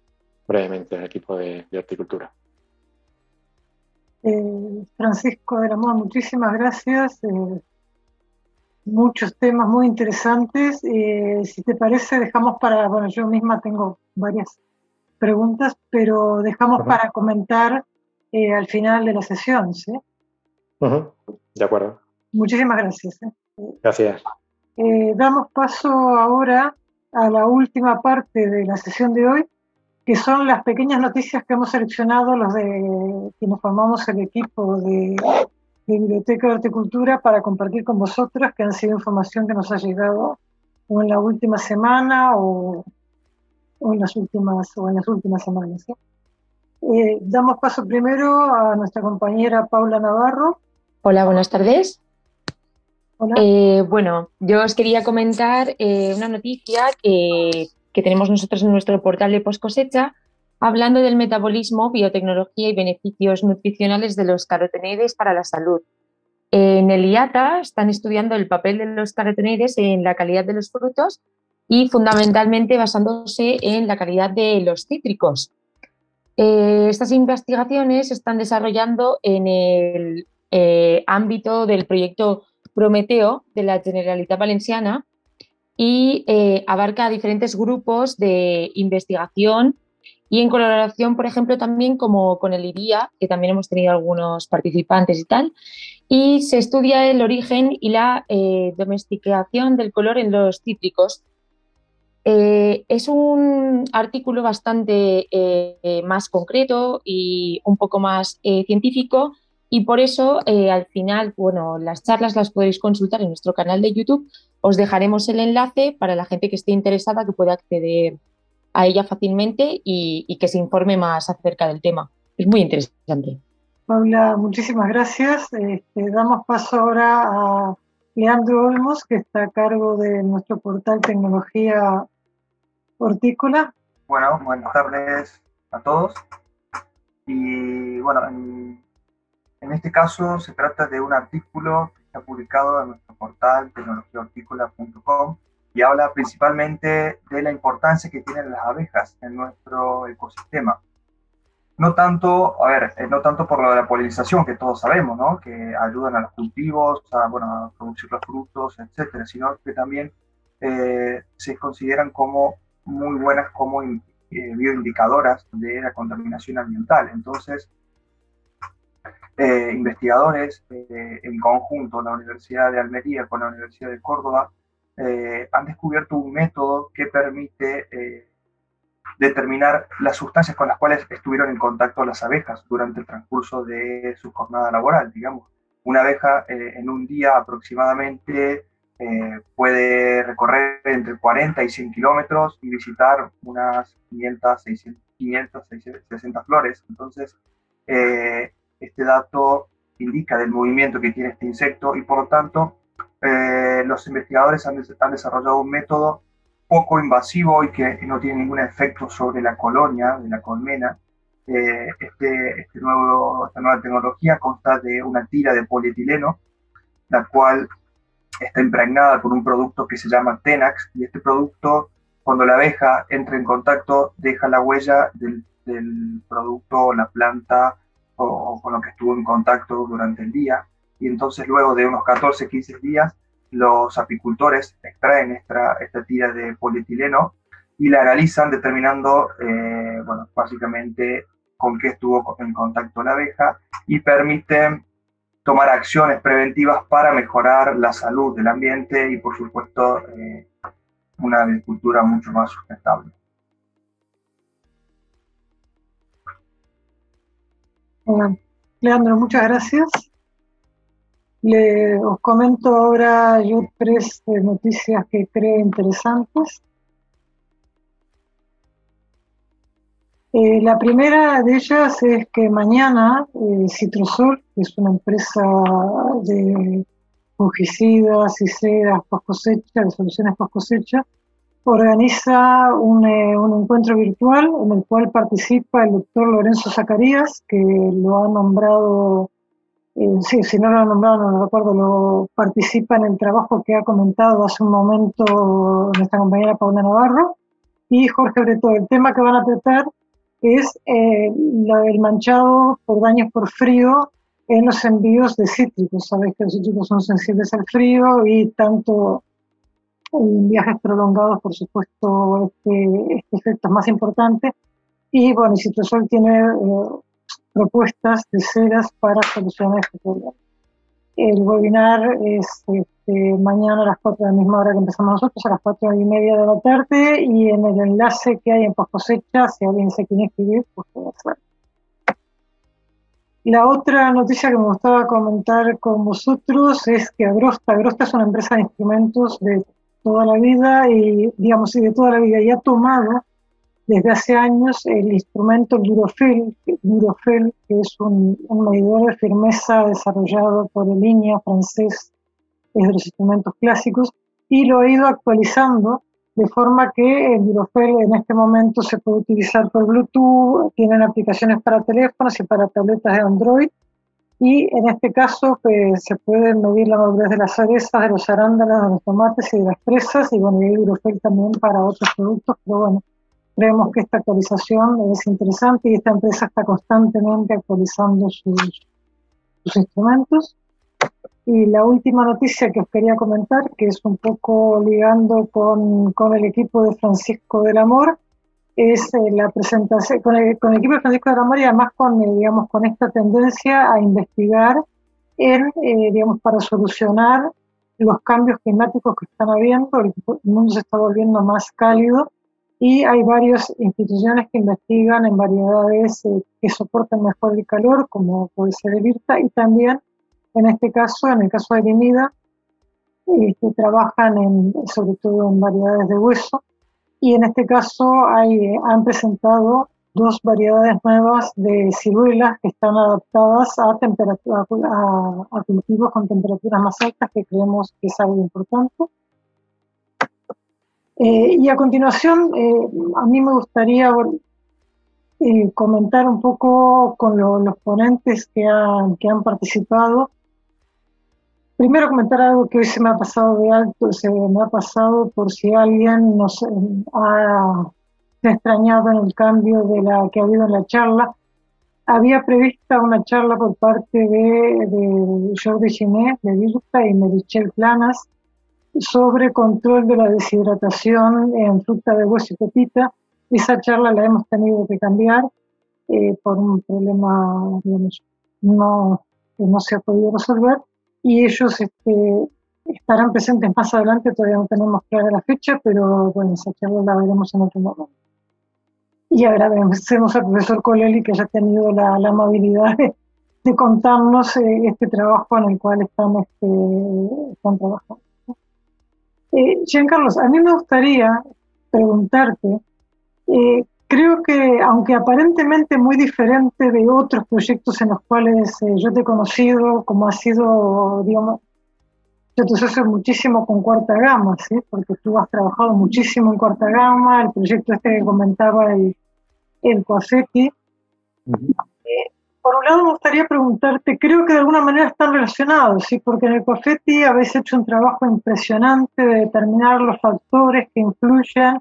brevemente en el equipo de, horticultura. Eh, Francisco de la Moda, muchísimas gracias. Eh, muchos temas muy interesantes. Eh, si te parece, dejamos para, bueno, yo misma tengo varias preguntas, pero dejamos para comentar eh, al final de la sesión, ¿sí? De acuerdo. Muchísimas gracias. ¿eh? Gracias. damos paso ahora a la última parte de la sesión de hoy, que son las pequeñas noticias que hemos seleccionado los de quienes formamos el equipo de Biblioteca de Horticultura para compartir con vosotras, que han sido información que nos ha llegado o en la última semana o, en, las últimas, o en las últimas semanas. Eh, damos paso primero a nuestra compañera Paula Navarro. Hola, buenas tardes. Eh, bueno, yo os quería comentar eh, una noticia que, que, tenemos nosotros en nuestro portal de post cosecha hablando del metabolismo, biotecnología y beneficios nutricionales de los carotenoides para la salud. En el IATA están estudiando el papel de los carotenoides en la calidad de los frutos y fundamentalmente basándose en la calidad de los cítricos. Eh, estas investigaciones se están desarrollando en el eh, ámbito del proyecto Prometeo de la Generalitat Valenciana y eh, abarca diferentes grupos de investigación y en colaboración, por ejemplo, también como con el IRIA, que también hemos tenido algunos participantes y tal, y se estudia el origen y la eh, domesticación del color en los cítricos. Eh, es un artículo bastante eh, más concreto y un poco más científico y por eso al final, bueno, las charlas las podéis consultar en nuestro canal de YouTube. Os dejaremos el enlace para la gente que esté interesada que pueda acceder a ella fácilmente y, que se informe más acerca del tema. Es muy interesante. Paula, muchísimas gracias. Este, damos paso ahora a Leandro Olmos, que está a cargo de nuestro portal Tecnología Hortícola. Bueno, buenas tardes a todos. Y bueno, en, en este caso se trata de un artículo que está publicado en nuestro portal tecnologiahortícola.com y habla principalmente de la importancia que tienen las abejas en nuestro ecosistema. No tanto, a ver, eh, no tanto por lo de la polinización, que todos sabemos, ¿no? Que ayudan a los cultivos, a, bueno, a producir los frutos, etcétera, sino que también eh, se consideran como muy buenas como eh, bioindicadoras de la contaminación ambiental. Entonces, investigadores en conjunto, la Universidad de Almería con la Universidad de Córdoba, eh, han descubierto un método que permite eh, determinar las sustancias con las cuales estuvieron en contacto las abejas durante el transcurso de su jornada laboral. Digamos, una abeja eh, en un día aproximadamente puede recorrer entre 40 y 100 kilómetros y visitar unas 500, 600, 500, 600, flores. Entonces, este dato indica del movimiento que tiene este insecto y por lo tanto eh, los investigadores han, desarrollado un método poco invasivo y que no tiene ningún efecto sobre la colonia de la colmena. Eh, este, este, esta nueva tecnología consta de una tira de polietileno, la cual está impregnada con un producto que se llama Tenax, y este producto, cuando la abeja entra en contacto, deja la huella del, producto, la planta o, con lo que estuvo en contacto durante el día y entonces luego de unos 14, 15 días los apicultores extraen esta, tira de polietileno y la analizan determinando, eh, bueno, básicamente con qué estuvo en contacto la abeja y permiten tomar acciones preventivas para mejorar la salud del ambiente y, por supuesto, eh, una agricultura mucho más sustentable. Leandro, muchas gracias. Le, os comento ahora yo tres eh, noticias que creo interesantes. Eh, la primera de ellas es que mañana eh, Citrusol, que es una empresa de fungicidas y sedas post cosecha, de soluciones post cosecha, organiza un, un, encuentro virtual en el cual participa el doctor Lorenzo Zacarías, que lo ha nombrado eh, sí, si no lo nombrado, no recuerdo, lo participa en el trabajo que ha comentado hace un momento nuestra compañera Paula Navarro y Jorge Breto. El tema que van a tratar es eh, el manchado por daños por frío en los envíos de cítricos. Sabéis que los cítricos son sensibles al frío y tanto en viajes prolongados, por supuesto, este, este efecto es más importante. Y bueno, Citrosol tiene eh, propuestas de ceras para solucionar este problema. El webinar es este, mañana a las 4 de la misma hora que empezamos nosotros, a las 4 y media de la tarde, y en el enlace que hay en post cosecha, si alguien se quiere escribir, pues puede hacerlo. La otra noticia que me gustaba comentar con vosotros es que Agrosta, Agrosta es una empresa de instrumentos de toda la vida y, digamos, y de toda la vida, y ha tomado desde hace años el instrumento Durofil, Durofil que es un, medidor de firmeza desarrollado por el línea francés, es de los instrumentos clásicos, y lo ha ido actualizando de forma que el Durofil en este momento se puede utilizar por Bluetooth, tienen aplicaciones para teléfonos y para tabletas de Android, y en este caso pues, se puede medir la madurez de las cerezas, de los arándanos, de los tomates y de las fresas, y bueno, y hay Durofil también para otros productos, pero bueno, Creemos que esta actualización es interesante y esta empresa está constantemente actualizando sus, sus instrumentos. Y la última noticia que os quería comentar, que es un poco ligando con, con el equipo de Francisco del Amor, es eh, la presentación, con el, con el, equipo de Francisco del Amor y además con, eh, digamos, con esta tendencia a investigar en, eh, digamos, para solucionar los cambios climáticos que están habiendo, el mundo se está volviendo más cálido y hay varias instituciones que investigan en variedades eh, que soportan mejor el calor, como puede ser el IRTA, y también en este caso, en el caso de Limida, este, trabajan en, sobre todo en variedades de hueso y en este caso hay, han presentado dos variedades nuevas de ciruelas que están adaptadas a, temperatura, a, cultivos con temperaturas más altas, que creemos que es algo importante. Eh, y a continuación, eh, a mí me gustaría eh, comentar un poco con los ponentes que han, que han participado. Primero comentar algo que hoy se me ha pasado de alto, se me ha pasado por si alguien nos ha extrañado en el cambio de la que ha habido en la charla. Había prevista una charla por parte de, de Jordi Giné, de Virta y Merichel Planas sobre control de la deshidratación en fruta de hueso y pepita. Esa charla la hemos tenido que cambiar eh, por un problema, digamos, no, que no se ha podido resolver y ellos este, estarán presentes más adelante, todavía no tenemos clara la fecha, pero bueno, esa charla la veremos en otro momento. Y agradecemos al profesor Colelli que haya tenido la, amabilidad de, contarnos eh, este trabajo en el cual están, este, están trabajando. Eh, Carlos, a mí me gustaría preguntarte, eh, creo que aunque aparentemente muy diferente de otros proyectos en los cuales eh, yo te he conocido, como ha sido, digamos, yo te asocio muchísimo con Cuarta Gama, ¿sí? porque tú has trabajado muchísimo en Cuarta Gama, el proyecto este que comentaba el, el por un lado me gustaría preguntarte, creo que de alguna manera están relacionados, ¿sí? porque en el Coafetti habéis hecho un trabajo impresionante de determinar los factores que influyen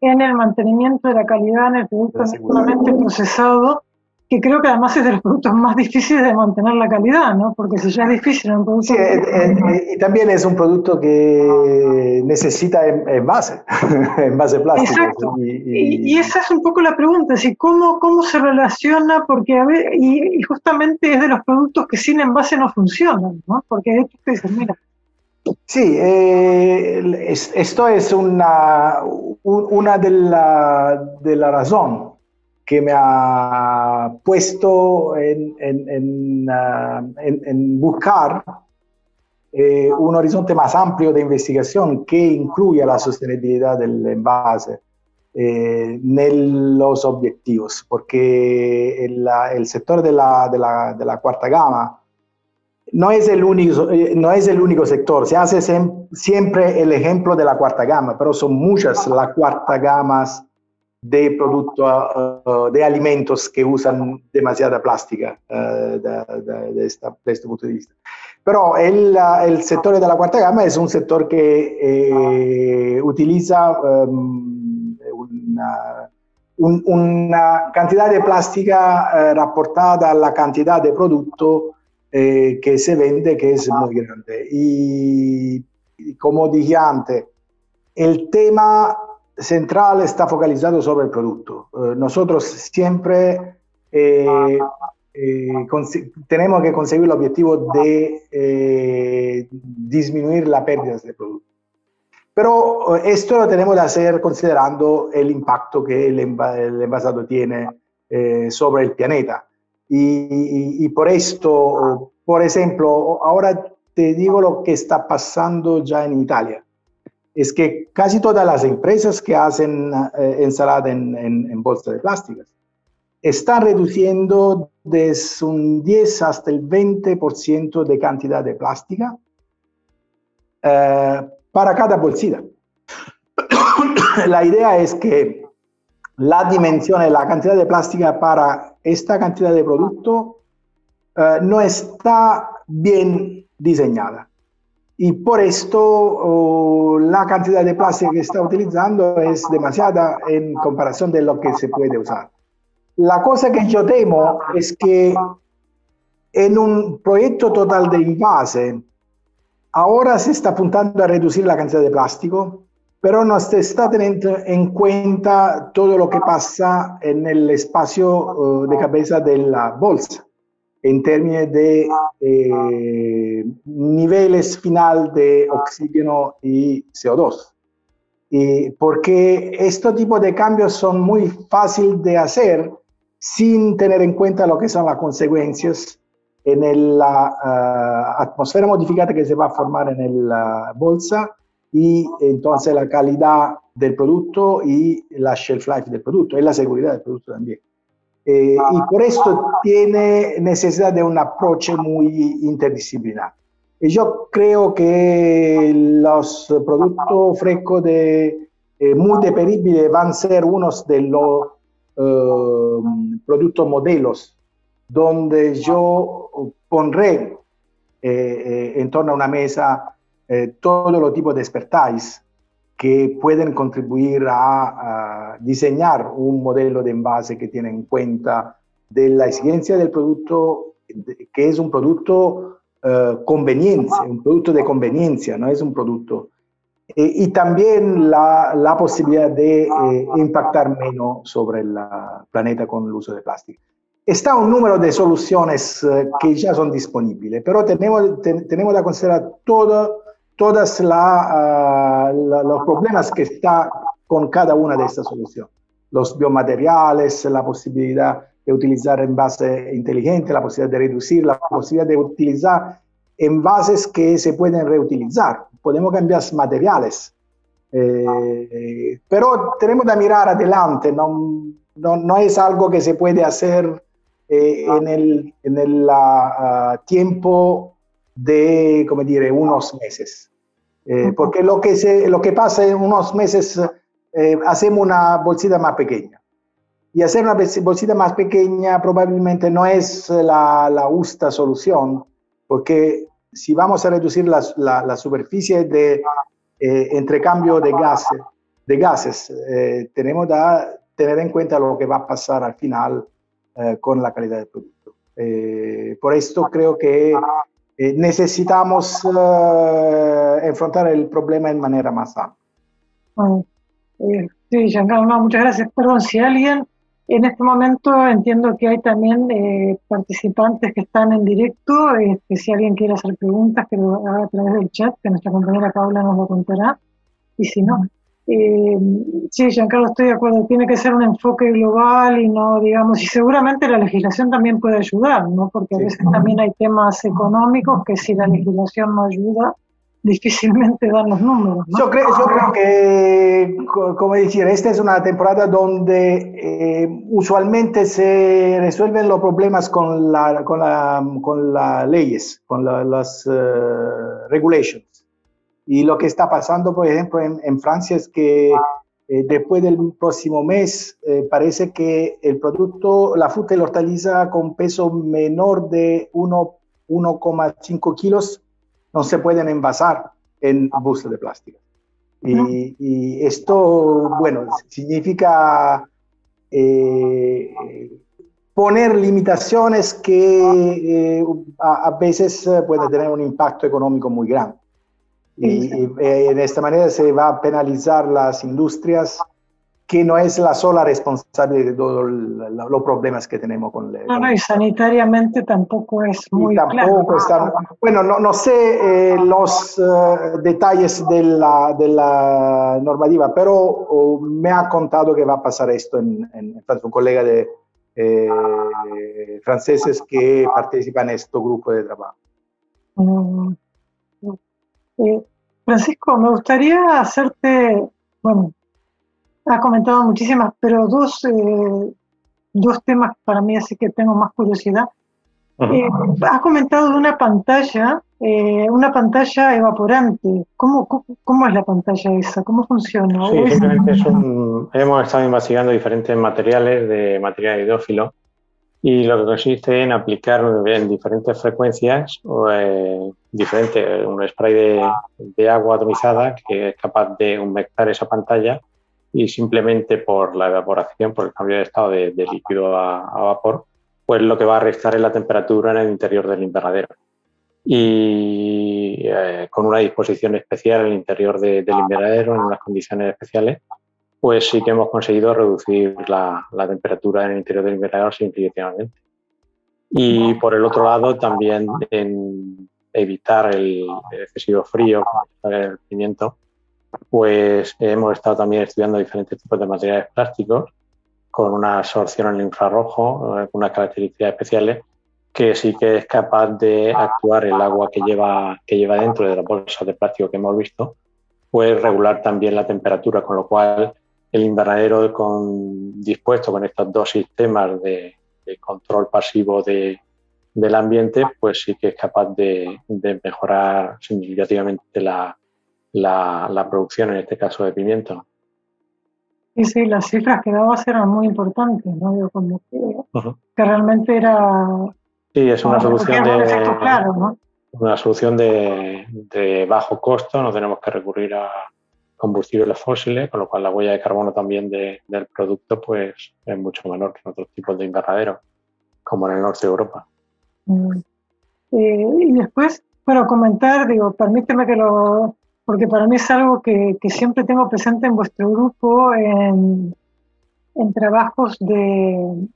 en el mantenimiento de la calidad en el producto seguramente procesado que creo que además es de los productos más difíciles de mantener la calidad, ¿no? Porque si ya es difícil un producto... Sí, eh, eh, eh, y también es un producto que necesita envase, envase plástico. Exacto. Y, esa es un poco la pregunta, si ¿cómo, cómo se relaciona? Porque a ver, y, justamente es de los productos que sin envase no funcionan, ¿no? Porque de hecho dicen, mira... Sí, esto es una, una de la, de la razón que me ha puesto en, en, ah, buscar eh, un horizonte más amplio de investigación que incluya la sostenibilidad del envase eh, en los objetivos, porque el, el sector de la, de, la, de la, cuarta gama no es, el único, eh, no es el único sector, se hace siempre el ejemplo de la cuarta gama, pero son muchas las cuarta gamas de productos, uh, de alimentos que usan demasiada plástica uh, de, de, esta, de, este punto de vista. Pero el, el, sector de la cuarta gama es un sector que eh, utiliza um, una, un, una, cantidad de plástica uh, reportada a la cantidad de producto eh, que se vende, que es muy grande. Y como dije antes, el tema central está focalizado sobre el producto. Eh, nosotros siempre eh, eh, tenemos que conseguir el objetivo de disminuir las pérdidas de producto. Pero esto lo tenemos que hacer considerando el impacto que el, envasado tiene sobre el planeta. Y, y, por esto, por ejemplo, ahora te digo lo que está pasando ya en Italia es que casi todas las empresas que hacen eh, ensalada en, en, bolsas de plásticas están reduciendo desde un 10 hasta el 20% de cantidad de plástica eh, para cada bolsita. la idea es que la dimensión la cantidad de plástica para esta cantidad de producto eh, no está bien diseñada y por esto oh, la cantidad de plástico que está utilizando es demasiada en comparación de lo que se puede usar. La cosa que yo temo es que en un proyecto total de envase, ahora se está apuntando a reducir la cantidad de plástico, pero no se está teniendo en cuenta todo lo que pasa en el espacio oh, de cabeza de la bolsa en términos de eh, niveles final de oxígeno y CO2. Y porque este tipo de cambios son muy fáciles de hacer sin tener en cuenta lo que son las consecuencias en la ah, atmósfera modificada que se va a formar en la bolsa y entonces la calidad del producto y la shelf life del producto y la seguridad del producto también. Eh, y por esto tiene necesidad de un approach muy interdisciplinar. Y yo creo que los productos frescos de eh, muy deperibles van a ser unos de los eh, productos modelos donde yo pondré en torno a una mesa todos los tipos de expertise que pueden contribuir a, diseñar un modelo de envase que tiene en cuenta de la exigencia del producto, que es un producto uh, conveniencia, un producto de conveniencia, no es un producto. Eh, y también la, la posibilidad de eh, impactar menos sobre el planeta con el uso de plástico. Está un número de soluciones que ya son disponibles, pero tenemos, ten, tenemos que considerar todo todos ah, los problemas que está con cada una de estas soluciones. Los biomateriales, la posibilidad de utilizar envases inteligentes, la posibilidad de reducir, la posibilidad de utilizar envases que se pueden reutilizar. Podemos cambiar materiales, eh, pero tenemos que mirar adelante, no, no, no, es algo que se puede hacer eh, en el, en el uh, tiempo de, como dire, unos meses. Eh, porque lo que, se, lo que pasa en unos meses eh, hacemos una bolsita más pequeña. Y hacer una bolsita más pequeña probablemente no es la, la justa solución, porque si vamos a reducir la, la, la superficie de eh, entrecambio de gases, de gases eh, tenemos que tener en cuenta lo que va a pasar al final eh, con la calidad del producto. Eh, por esto creo que necesitamos enfrentar el problema de manera más amplia. Bueno, eh, sí, Giancarlo, no, muchas gracias. Perdón, si alguien en este momento entiendo que hay también eh, participantes que están en directo, este, si alguien quiere hacer preguntas, que lo haga a través del chat, que nuestra compañera Paula nos lo contará, y si no, eh, sí, Giancarlo, estoy de acuerdo, tiene que ser un enfoque global y no, digamos, y seguramente la legislación también puede ayudar, ¿no? Porque a veces también hay temas económicos que si la legislación no ayuda, difícilmente dan los números. ¿no? Yo, creo, yo creo que, como decir, esta es una temporada donde eh, usualmente se resuelven los problemas con, la, con, la, con las leyes, con la, las uh, regulations. Y lo que está pasando, por ejemplo, en, en Francia es que eh, después del próximo mes eh, parece que el producto, la fruta y la hortaliza con peso menor de 1,5 kilos no se pueden envasar en bolsas de plástico. Y, y, esto, bueno, significa eh, poner limitaciones que eh, a, a, veces pueden tener un impacto económico muy grande. Y, y, eh, de esta manera se va a penalizar las industrias, que no es la sola responsable de todos los problemas que tenemos con la... No, no, y sanitariamente tampoco es muy y tampoco claro. Está, bueno, no, no sé eh, los uh, detalles de la, de la, normativa, pero me ha contado que va a pasar esto en, en, un colega de eh, franceses que participa en este grupo de trabajo. Mm. Eh, Francisco, me gustaría hacerte, bueno, has comentado muchísimas, pero dos, eh, dos temas para mí, así que tengo más curiosidad. Eh, has comentado de una pantalla, eh, una pantalla evaporante. ¿Cómo, ¿Cómo, cómo, es la pantalla esa? ¿Cómo funciona? Sí, simplemente es un, hemos estado investigando diferentes materiales de material hidrófilo y lo que consiste en aplicar en diferentes frecuencias eh, diferente, un spray de, de, agua atomizada que es capaz de humectar esa pantalla y simplemente por la evaporación, por el cambio de estado de, líquido a, vapor, pues lo que va a restar es la temperatura en el interior del invernadero. Y eh, con una disposición especial en el interior de, del invernadero, en unas condiciones especiales, pues sí que hemos conseguido reducir la, la temperatura en el interior del invernadero significativamente. Y por el otro lado, también en evitar el, el excesivo frío, el pimiento, pues hemos estado también estudiando diferentes tipos de materiales plásticos con una absorción en el infrarrojo, con unas características especiales, que sí que es capaz de actuar el agua que lleva, que lleva dentro de las bolsas de plástico que hemos visto puede regular también la temperatura, con lo cual el invernadero con, dispuesto con estos dos sistemas de, control pasivo de, del ambiente, pues sí que es capaz de, mejorar significativamente la, la, producción, en este caso de pimiento. Sí, sí, las cifras que dabas eran muy importantes, ¿no? como que, que realmente era... Sí, es una solución de... Claro, Una solución de, de bajo costo, no tenemos que recurrir a, combustibles fósiles, con lo cual la huella de carbono también del producto pues, es mucho menor que en otros tipos de invernaderos, como en el norte de Europa. Mm. Eh, y después, para comentar, digo, permíteme que lo, porque para mí es algo que, que siempre tengo presente en vuestro grupo, en, en trabajos de,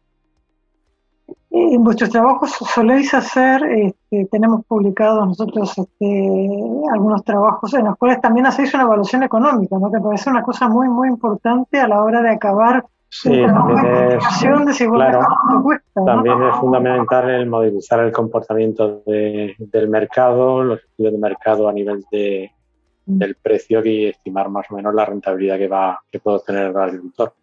en vuestros trabajos soléis hacer, este, tenemos publicados nosotros este, algunos trabajos en los cuales también hacéis una evaluación económica, ¿no? que parece una cosa muy, muy importante a la hora de acabar Sí, también es, claro, también es fundamental el modelizar el comportamiento del mercado, los estudios de mercado a nivel de. Del precio y estimar más o menos la rentabilidad que va que puede obtener el agricultor.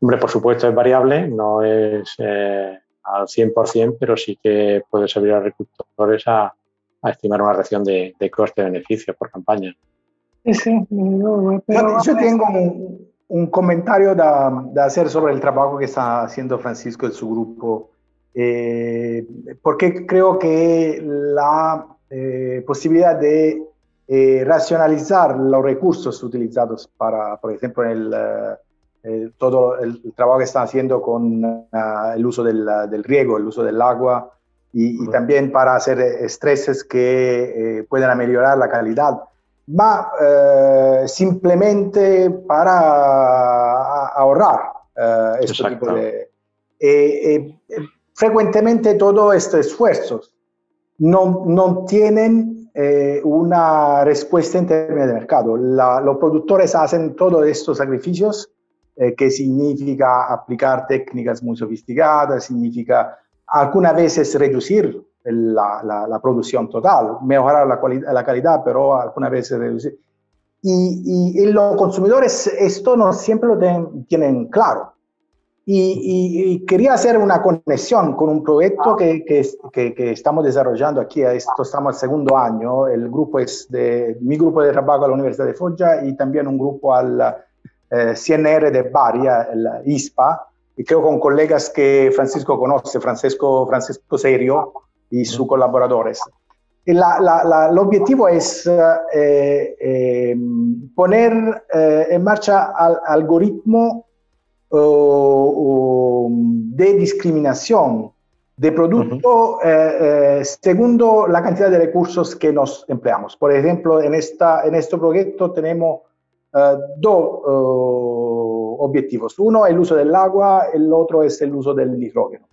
Hombre, por supuesto es variable, no es eh, al 100%, pero sí que puede servir a los agricultores a, estimar una relación de, coste-beneficio por campaña. Sí, sí, yo, tengo un, comentario de, hacer sobre el trabajo que está haciendo Francisco en su grupo, eh, porque creo que la eh, posibilidad de eh, racionalizar los recursos utilizados para, por ejemplo, el eh, todo el, trabajo que están haciendo con ah, el uso del, del, riego, el uso del agua y, también para hacer estreses que eh, puedan mejorar la calidad, va eh, simplemente para ahorrar este tipo de... frecuentemente todos estos esfuerzos no, no tienen una respuesta en términos de mercado. los productores hacen todos estos sacrificios eh, que significa aplicar técnicas muy sofisticadas, significa algunas veces reducir la, la, producción total, mejorar la, la, calidad, pero algunas veces reducir. Y, y, los consumidores esto no siempre lo tienen claro. Y, y, quería hacer una conexión con un proyecto que, que, que, estamos desarrollando aquí, esto. Estamos al segundo año, el grupo es de mi grupo de trabajo a la Universidad de Foggia y también un grupo al eh, CNR de Bari, la ISPA, y creo con colegas que Francisco conoce, Francisco, Francisco Serio y sus colaboradores. El objetivo es eh, eh, poner en marcha al, algoritmo de discriminación de producto según la cantidad de recursos que nos empleamos. Por ejemplo, en, esta, en este proyecto tenemos eh, dos eh, objetivos. Uno es el uso del agua, el otro es el uso del nitrógeno.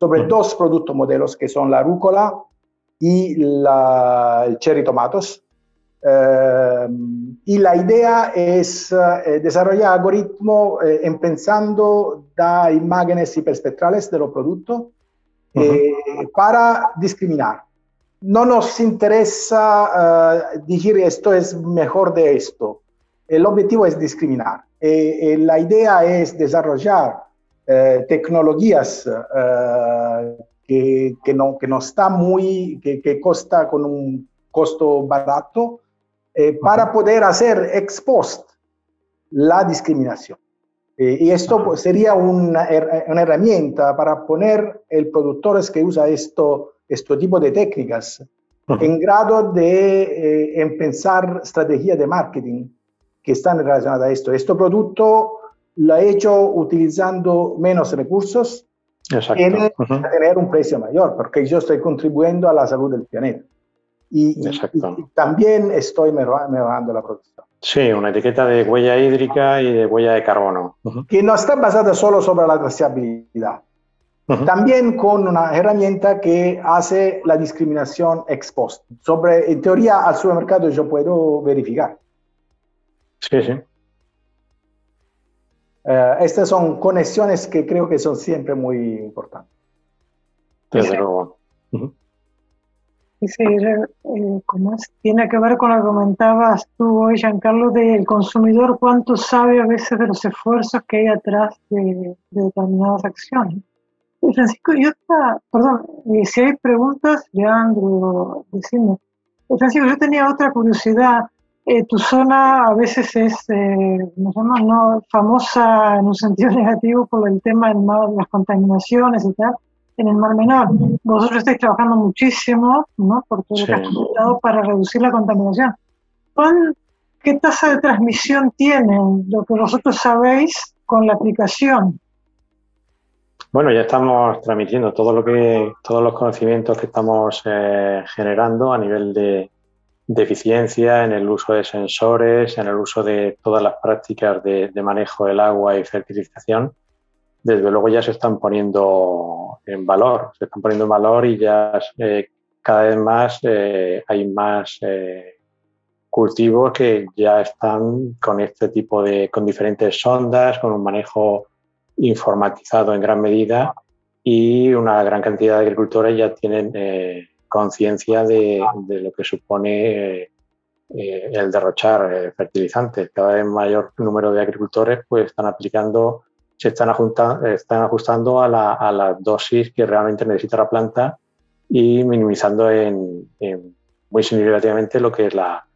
Sobre dos productos modelos que son la rúcula y la, el cherry tomatos. Eh, y la idea es desarrollar algoritmos pensando da imágenes hiperspectrales de los productos para discriminar. No nos interesa decir esto es mejor de esto el objetivo es discriminar. Eh, eh, la idea es desarrollar eh, tecnologías que, que, no, que no está muy, que, que costa con un costo barato, para poder hacer ex post la discriminación. y esto sería una, una, herramienta para poner el productores que usa esto, este tipo de técnicas en grado de empezar estrategias de marketing que están relacionadas a esto. Este producto lo he hecho utilizando menos recursos Exacto. Tiene tener un precio mayor, porque yo estoy contribuyendo a la salud del planeta. Y, también estoy mejorando la producción. Sí, una etiqueta de huella hídrica y de huella de carbono. Que no está basada solo sobre la trazabilidad. También con una herramienta que hace la discriminación ex post. Sobre, en teoría, al supermercado yo puedo verificar Sí, sí. Eh, estas son conexiones que creo que son siempre muy importantes. Desde luego. Eh, tiene que ver con lo que comentabas tú hoy, Giancarlo, del consumidor, cuánto sabe a veces de los esfuerzos que hay atrás de, determinadas acciones. Francisco, yo está, perdón, si hay preguntas, Leandro, decime. Francisco, yo tenía otra curiosidad. Eh, tu zona a veces es, eh, no, famosa en un sentido negativo por el tema de las contaminaciones y tal en el Mar Menor. Vosotros estáis trabajando muchísimo, ¿no? Por todo lo que has comentado para reducir la contaminación. ¿Qué tasa de transmisión tienen lo que vosotros sabéis con la aplicación? Bueno, ya estamos transmitiendo todo lo que, todos los conocimientos que estamos eh, generando a nivel de, de, eficiencia en el uso de sensores, en el uso de todas las prácticas de, de manejo del agua y fertilización desde luego ya se están poniendo en valor, se están poniendo en valor y ya eh, cada vez más eh, hay más eh, cultivos que ya están con este tipo de, con diferentes sondas, con un manejo informatizado en gran medida y una gran cantidad de agricultores ya tienen conciencia de, de, lo que supone el derrochar fertilizantes. Cada vez mayor número de agricultores pues están aplicando se están, están ajustando a la, la, dosis que realmente necesita la planta y minimizando muy significativamente lo que es la,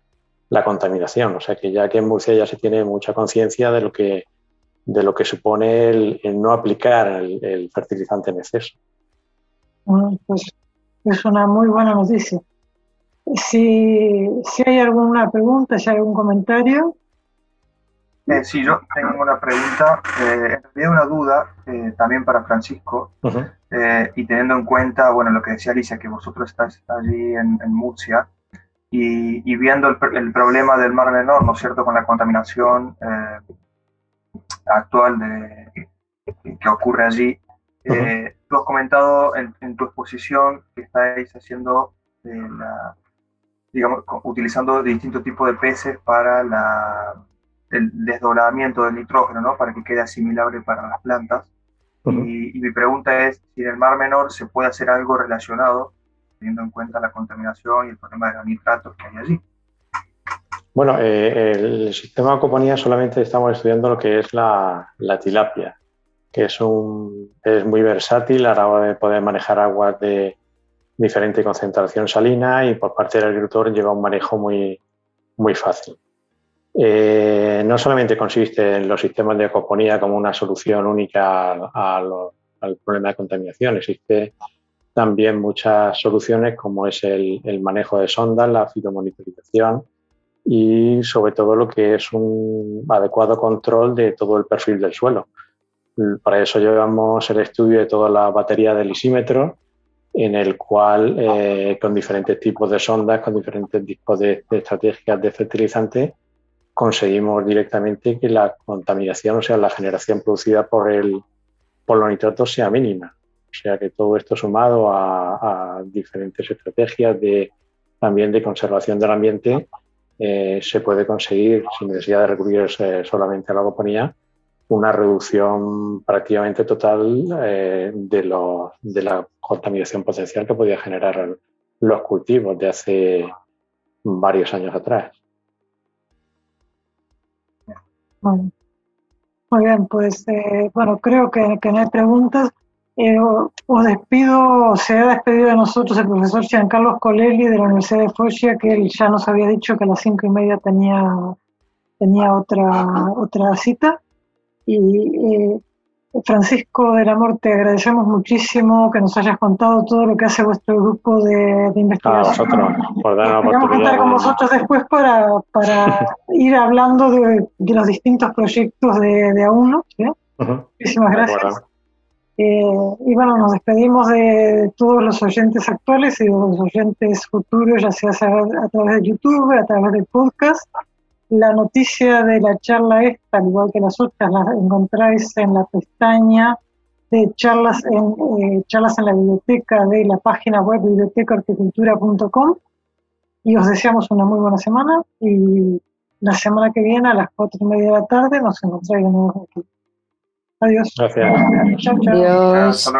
contaminación. O sea que ya que en Murcia ya se tiene mucha conciencia de lo que supone el, no aplicar el, fertilizante en exceso. pues es una muy buena noticia. Si hay alguna pregunta, si hay algún comentario, eh, sí, yo tengo una pregunta, eh, en realidad una duda eh, también para Francisco, eh, y teniendo en cuenta, bueno, lo que decía Alicia, que vosotros estáis allí en, Murcia, y, viendo el, problema del Mar Menor, ¿no es cierto?, con la contaminación actual de, que ocurre allí. Tú has comentado en, en, tu exposición que estáis haciendo, la, digamos, utilizando distintos tipos de peces para la el desdoblamiento del nitrógeno, ¿no? Para que quede asimilable para las plantas. y, mi pregunta es si en el Mar Menor se puede hacer algo relacionado, teniendo en cuenta la contaminación y el problema de los nitratos que hay allí. Bueno, eh, el sistema de coponía solamente estamos estudiando lo que es la, la tilapia, que es, un, es muy versátil a la hora de poder manejar aguas de diferente concentración salina y por parte del agricultor lleva un manejo muy, muy fácil. Eh, no solamente consiste en los sistemas de acoponía como una solución única al problema de contaminación, existe también muchas soluciones como es el, manejo de sondas, la fitomonitorización y sobre todo lo que es un adecuado control de todo el perfil del suelo. Para eso llevamos el estudio de toda la batería del lisímetro, en el cual eh, con diferentes tipos de sondas, con diferentes tipos de, de estrategias de fertilizante, conseguimos directamente que la contaminación, o sea, la generación producida por, el, por los nitratos sea mínima. O sea, que todo esto sumado a, diferentes estrategias de, también de conservación del ambiente, eh, se puede conseguir, sin necesidad de recurrir solamente a la agroponía, una reducción prácticamente total eh, de, de la contaminación potencial que podía generar los cultivos de hace varios años atrás. Muy bien, pues eh, bueno, creo que, que, no hay preguntas. Eh, os despido, se ha despedido de nosotros el profesor Giancarlo Colelli de la Universidad de Foggia, que él ya nos había dicho que a las cinco y media tenía, tenía otra, otra cita. Y eh, Francisco del Amor, te agradecemos muchísimo que nos hayas contado todo lo que hace vuestro grupo de, investigación. A vosotros, por dar Vamos a contar con vosotros después para, para ir hablando de, de, los distintos proyectos de, de A1. Muchísimas gracias. Eh, y bueno, nos despedimos de todos los oyentes actuales y de los oyentes futuros, ya sea a través de YouTube, a través del podcast. La noticia de la charla esta, al igual que las otras, las encontráis en la pestaña de charlas en, eh, charlas en la biblioteca de la página web bibliotecahorticultura.com y os deseamos una muy buena semana y la semana que viene a las cuatro y media de la tarde nos encontráis de nuevo aquí. Adiós. Gracias. Chao, chao. Adiós.